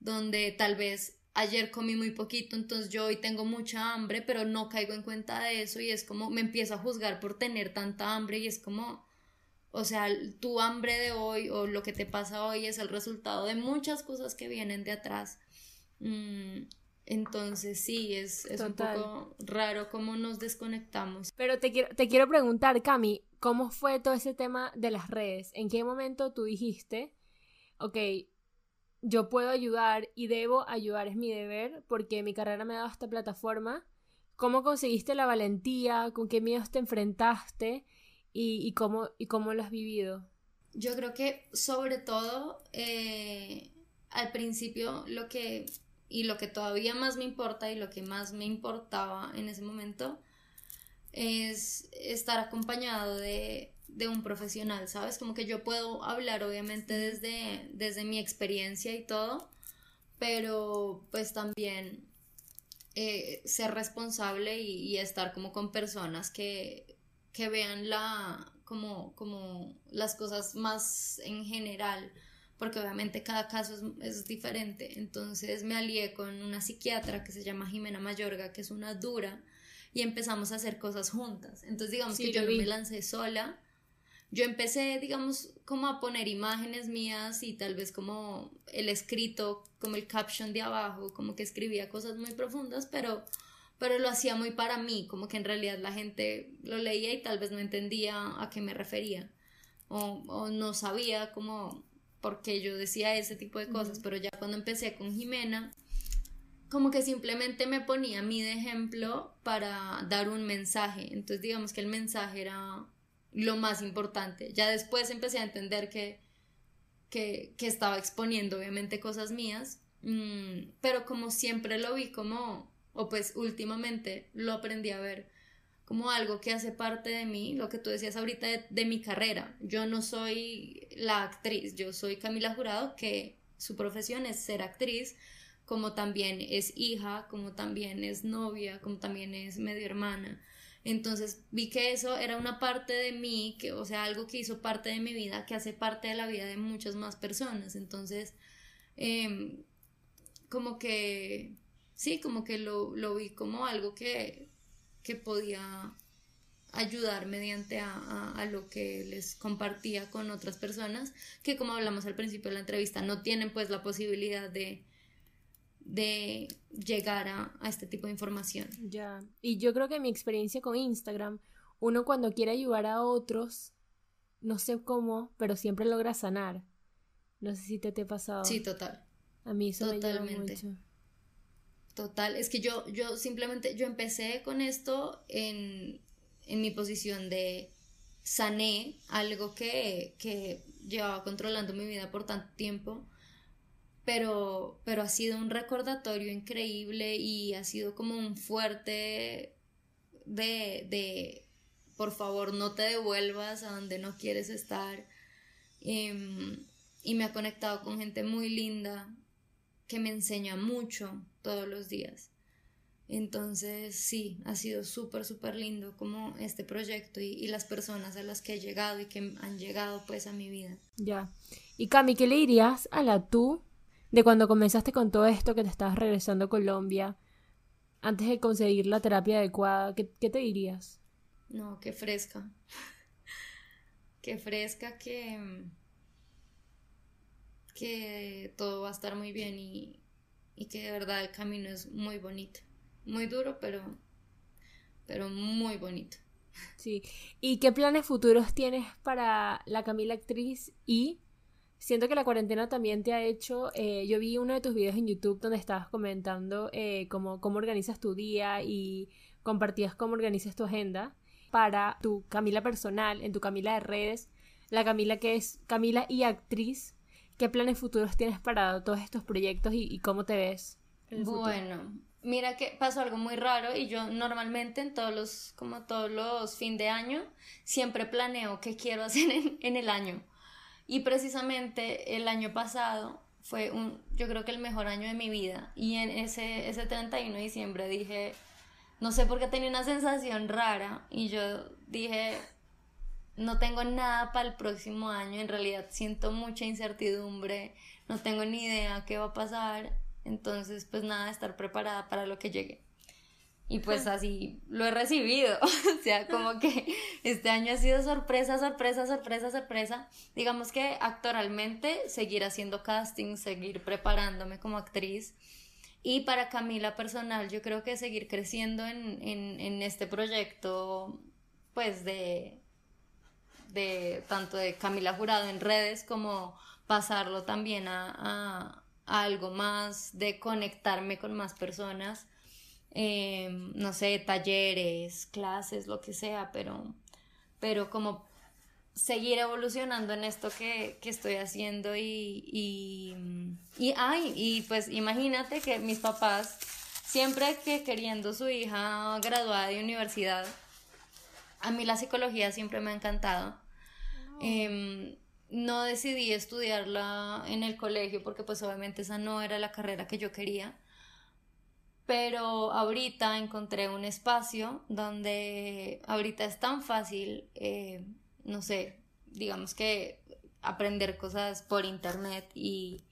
donde tal vez ayer comí muy poquito, entonces yo hoy tengo mucha hambre, pero no caigo en cuenta de eso y es como me empiezo a juzgar por tener tanta hambre y es como, o sea, tu hambre de hoy o lo que te pasa hoy es el resultado de muchas cosas que vienen de atrás. Mm, entonces sí, es, es un poco raro cómo nos desconectamos. Pero te quiero, te quiero preguntar, Cami, ¿cómo fue todo ese tema de las redes? ¿En qué momento tú dijiste, ok, yo puedo ayudar y debo ayudar, es mi deber, porque mi carrera me ha dado esta plataforma? ¿Cómo conseguiste la valentía? ¿Con qué miedos te enfrentaste? ¿Y, cómo, y cómo lo has vivido? Yo creo que sobre todo eh, al principio lo que y lo que todavía más me importa y lo que más me importaba en ese momento es estar acompañado de, un profesional, ¿sabes? Como que yo puedo hablar obviamente desde, desde mi experiencia y todo, pero pues también eh, ser responsable y, estar como con personas que, que vean la, como, como las cosas más en general porque obviamente cada caso es, diferente. Entonces me alié con una psiquiatra que se llama Jimena Mayorga, que es una dura, y empezamos a hacer cosas juntas. Entonces digamos que yo no me lancé sola. Yo empecé, digamos, como a poner imágenes mías y tal vez como el escrito, como el caption de abajo, como que escribía cosas muy profundas, pero, pero lo hacía muy para mí, como que en realidad la gente lo leía y tal vez no entendía a qué me refería o, o no sabía cómo porque yo decía ese tipo de cosas, pero ya cuando empecé con Jimena, como que simplemente me ponía a mí de ejemplo para dar un mensaje. Entonces digamos que el mensaje era lo más importante. Ya después empecé a entender que, que, estaba exponiendo obviamente cosas mías, mm, pero como siempre lo vi como, o pues últimamente lo aprendí a ver como algo que hace parte de mí, lo que tú decías ahorita de, mi carrera. Yo no soy la actriz, yo soy Camila Jurado, que su profesión es ser actriz, como también es hija, como también es novia, como también es medio hermana. Entonces vi que eso era una parte de mí, que, o sea, algo que hizo parte de mi vida, que hace parte de la vida de muchas más personas. Entonces, em, como que, sí, como que lo, lo vi como algo que que podía ayudar mediante a, lo que les compartía con otras personas que como hablamos al principio de la entrevista no tienen pues la posibilidad de de llegar a, este tipo de información. Ya, y yo creo que mi experiencia con Instagram, uno cuando quiere ayudar a otros, no sé cómo, pero siempre logra sanar. No sé si te, te ha pasado. Sí, total. A mí eso Totalmente. me mucho. Total, es que yo, yo simplemente, yo empecé con esto en, mi posición de sané algo que, que, llevaba controlando mi vida por tanto tiempo, pero, pero ha sido un recordatorio increíble y ha sido como un fuerte de, de por favor no te devuelvas a donde no quieres estar. Em, y me ha conectado con gente muy linda, que me enseña mucho todos los días. Entonces, sí, ha sido súper, súper lindo como este proyecto y, las personas a las que he llegado y que han llegado pues a mi vida. Ya. Y Cami, ¿qué le dirías a la tú de cuando comenzaste con todo esto que te estabas regresando a Colombia antes de conseguir la terapia adecuada? ¿Qué, qué te dirías? No, qué fresca. qué fresca que que todo va a estar muy bien y, que de verdad el camino es muy bonito. Muy duro, pero, pero muy bonito. Sí. ¿Y qué planes futuros tienes para la Camila actriz? Y siento que la cuarentena también te ha hecho. Eh, yo vi uno de tus videos en YouTube donde estabas comentando eh, cómo, cómo organizas tu día y compartías cómo organizas tu agenda para tu Camila personal, en tu Camila de redes, la Camila que es Camila y actriz. ¿Qué planes futuros tienes para todos estos proyectos y, cómo te ves? bueno, mira que pasó algo muy raro y yo normalmente en todos los, como todos los fin de año, siempre planeo qué quiero hacer en, el año. Y precisamente el año pasado fue un, yo creo que el mejor año de mi vida. Y en ese, ese 31 de diciembre dije, no sé por qué tenía una sensación rara y yo dije, no tengo nada para el próximo año, en realidad siento mucha incertidumbre, no tengo ni idea qué va a pasar, entonces pues nada, estar preparada para lo que llegue. Y pues así lo he recibido, o sea, como que este año ha sido sorpresa, sorpresa, sorpresa, sorpresa. Digamos que actoralmente seguir haciendo casting, seguir preparándome como actriz. Y para Camila personal, yo creo que seguir creciendo en, en, en este proyecto, pues de, de tanto de Camila Jurado en redes como pasarlo también a, algo más de conectarme con más personas, em, no sé, talleres, clases, lo que sea, pero, pero como seguir evolucionando en esto que, estoy haciendo y, y, y, ay, y pues imagínate que mis papás, siempre que queriendo su hija graduada de universidad, a mí la psicología siempre me ha encantado. Em, no decidí estudiarla en el colegio porque pues obviamente esa no era la carrera que yo quería. Pero ahorita encontré un espacio donde ahorita es tan fácil, eh, no sé, digamos que aprender cosas por internet y,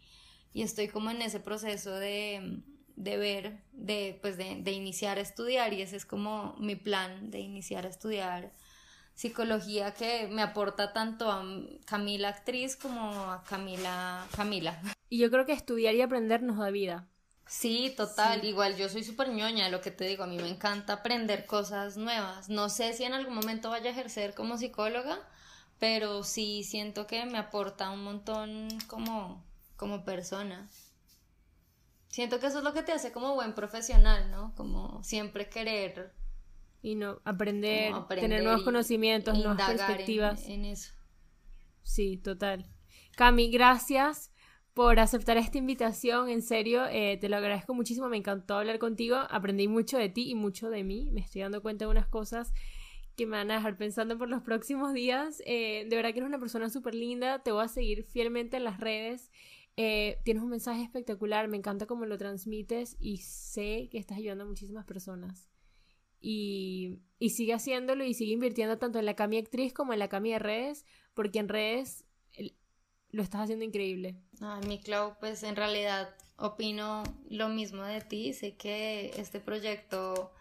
estoy como en ese proceso de, ver, de, pues de, de iniciar a estudiar y ese es como mi plan de iniciar a estudiar psicología que me aporta tanto a Camila actriz como a Camila Camila. Y yo creo que estudiar y aprender nos da vida. Sí, total, igual yo soy súper ñoña, lo que te digo, a mí me encanta aprender cosas nuevas. No sé si en algún momento vaya a ejercer como psicóloga, pero sí siento que me aporta un montón como, como persona. Siento que eso es lo que te hace como buen profesional, ¿no? Como siempre querer y no aprender, tener nuevos conocimientos, nuevas perspectivas. En, eso. Sí, total. Cami, gracias por aceptar esta invitación. En serio, eh, te lo agradezco muchísimo. Me encantó hablar contigo. Aprendí mucho de ti y mucho de mí. Me estoy dando cuenta de unas cosas que me van a dejar pensando por los próximos días. Eh, de verdad que eres una persona súper linda. Te voy a seguir fielmente en las redes. Eh, tienes un mensaje espectacular. Me encanta cómo lo transmites y sé que estás ayudando a muchísimas personas y, sigue haciéndolo y sigue invirtiendo tanto en la Cami actriz como en la Cami de redes, porque en redes lo estás haciendo increíble. Ay, mi Clau, pues en realidad opino lo mismo de ti. Sé que este proyecto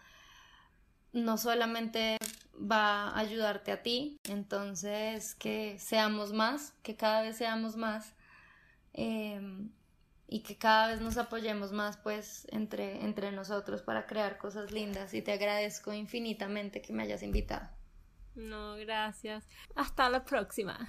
no solamente va a ayudarte a ti, entonces que seamos más, que cada vez seamos más. Em, y que cada vez nos apoyemos más pues entre, entre nosotros para crear cosas lindas y te agradezco infinitamente que me hayas invitado. No, gracias. Hasta la próxima.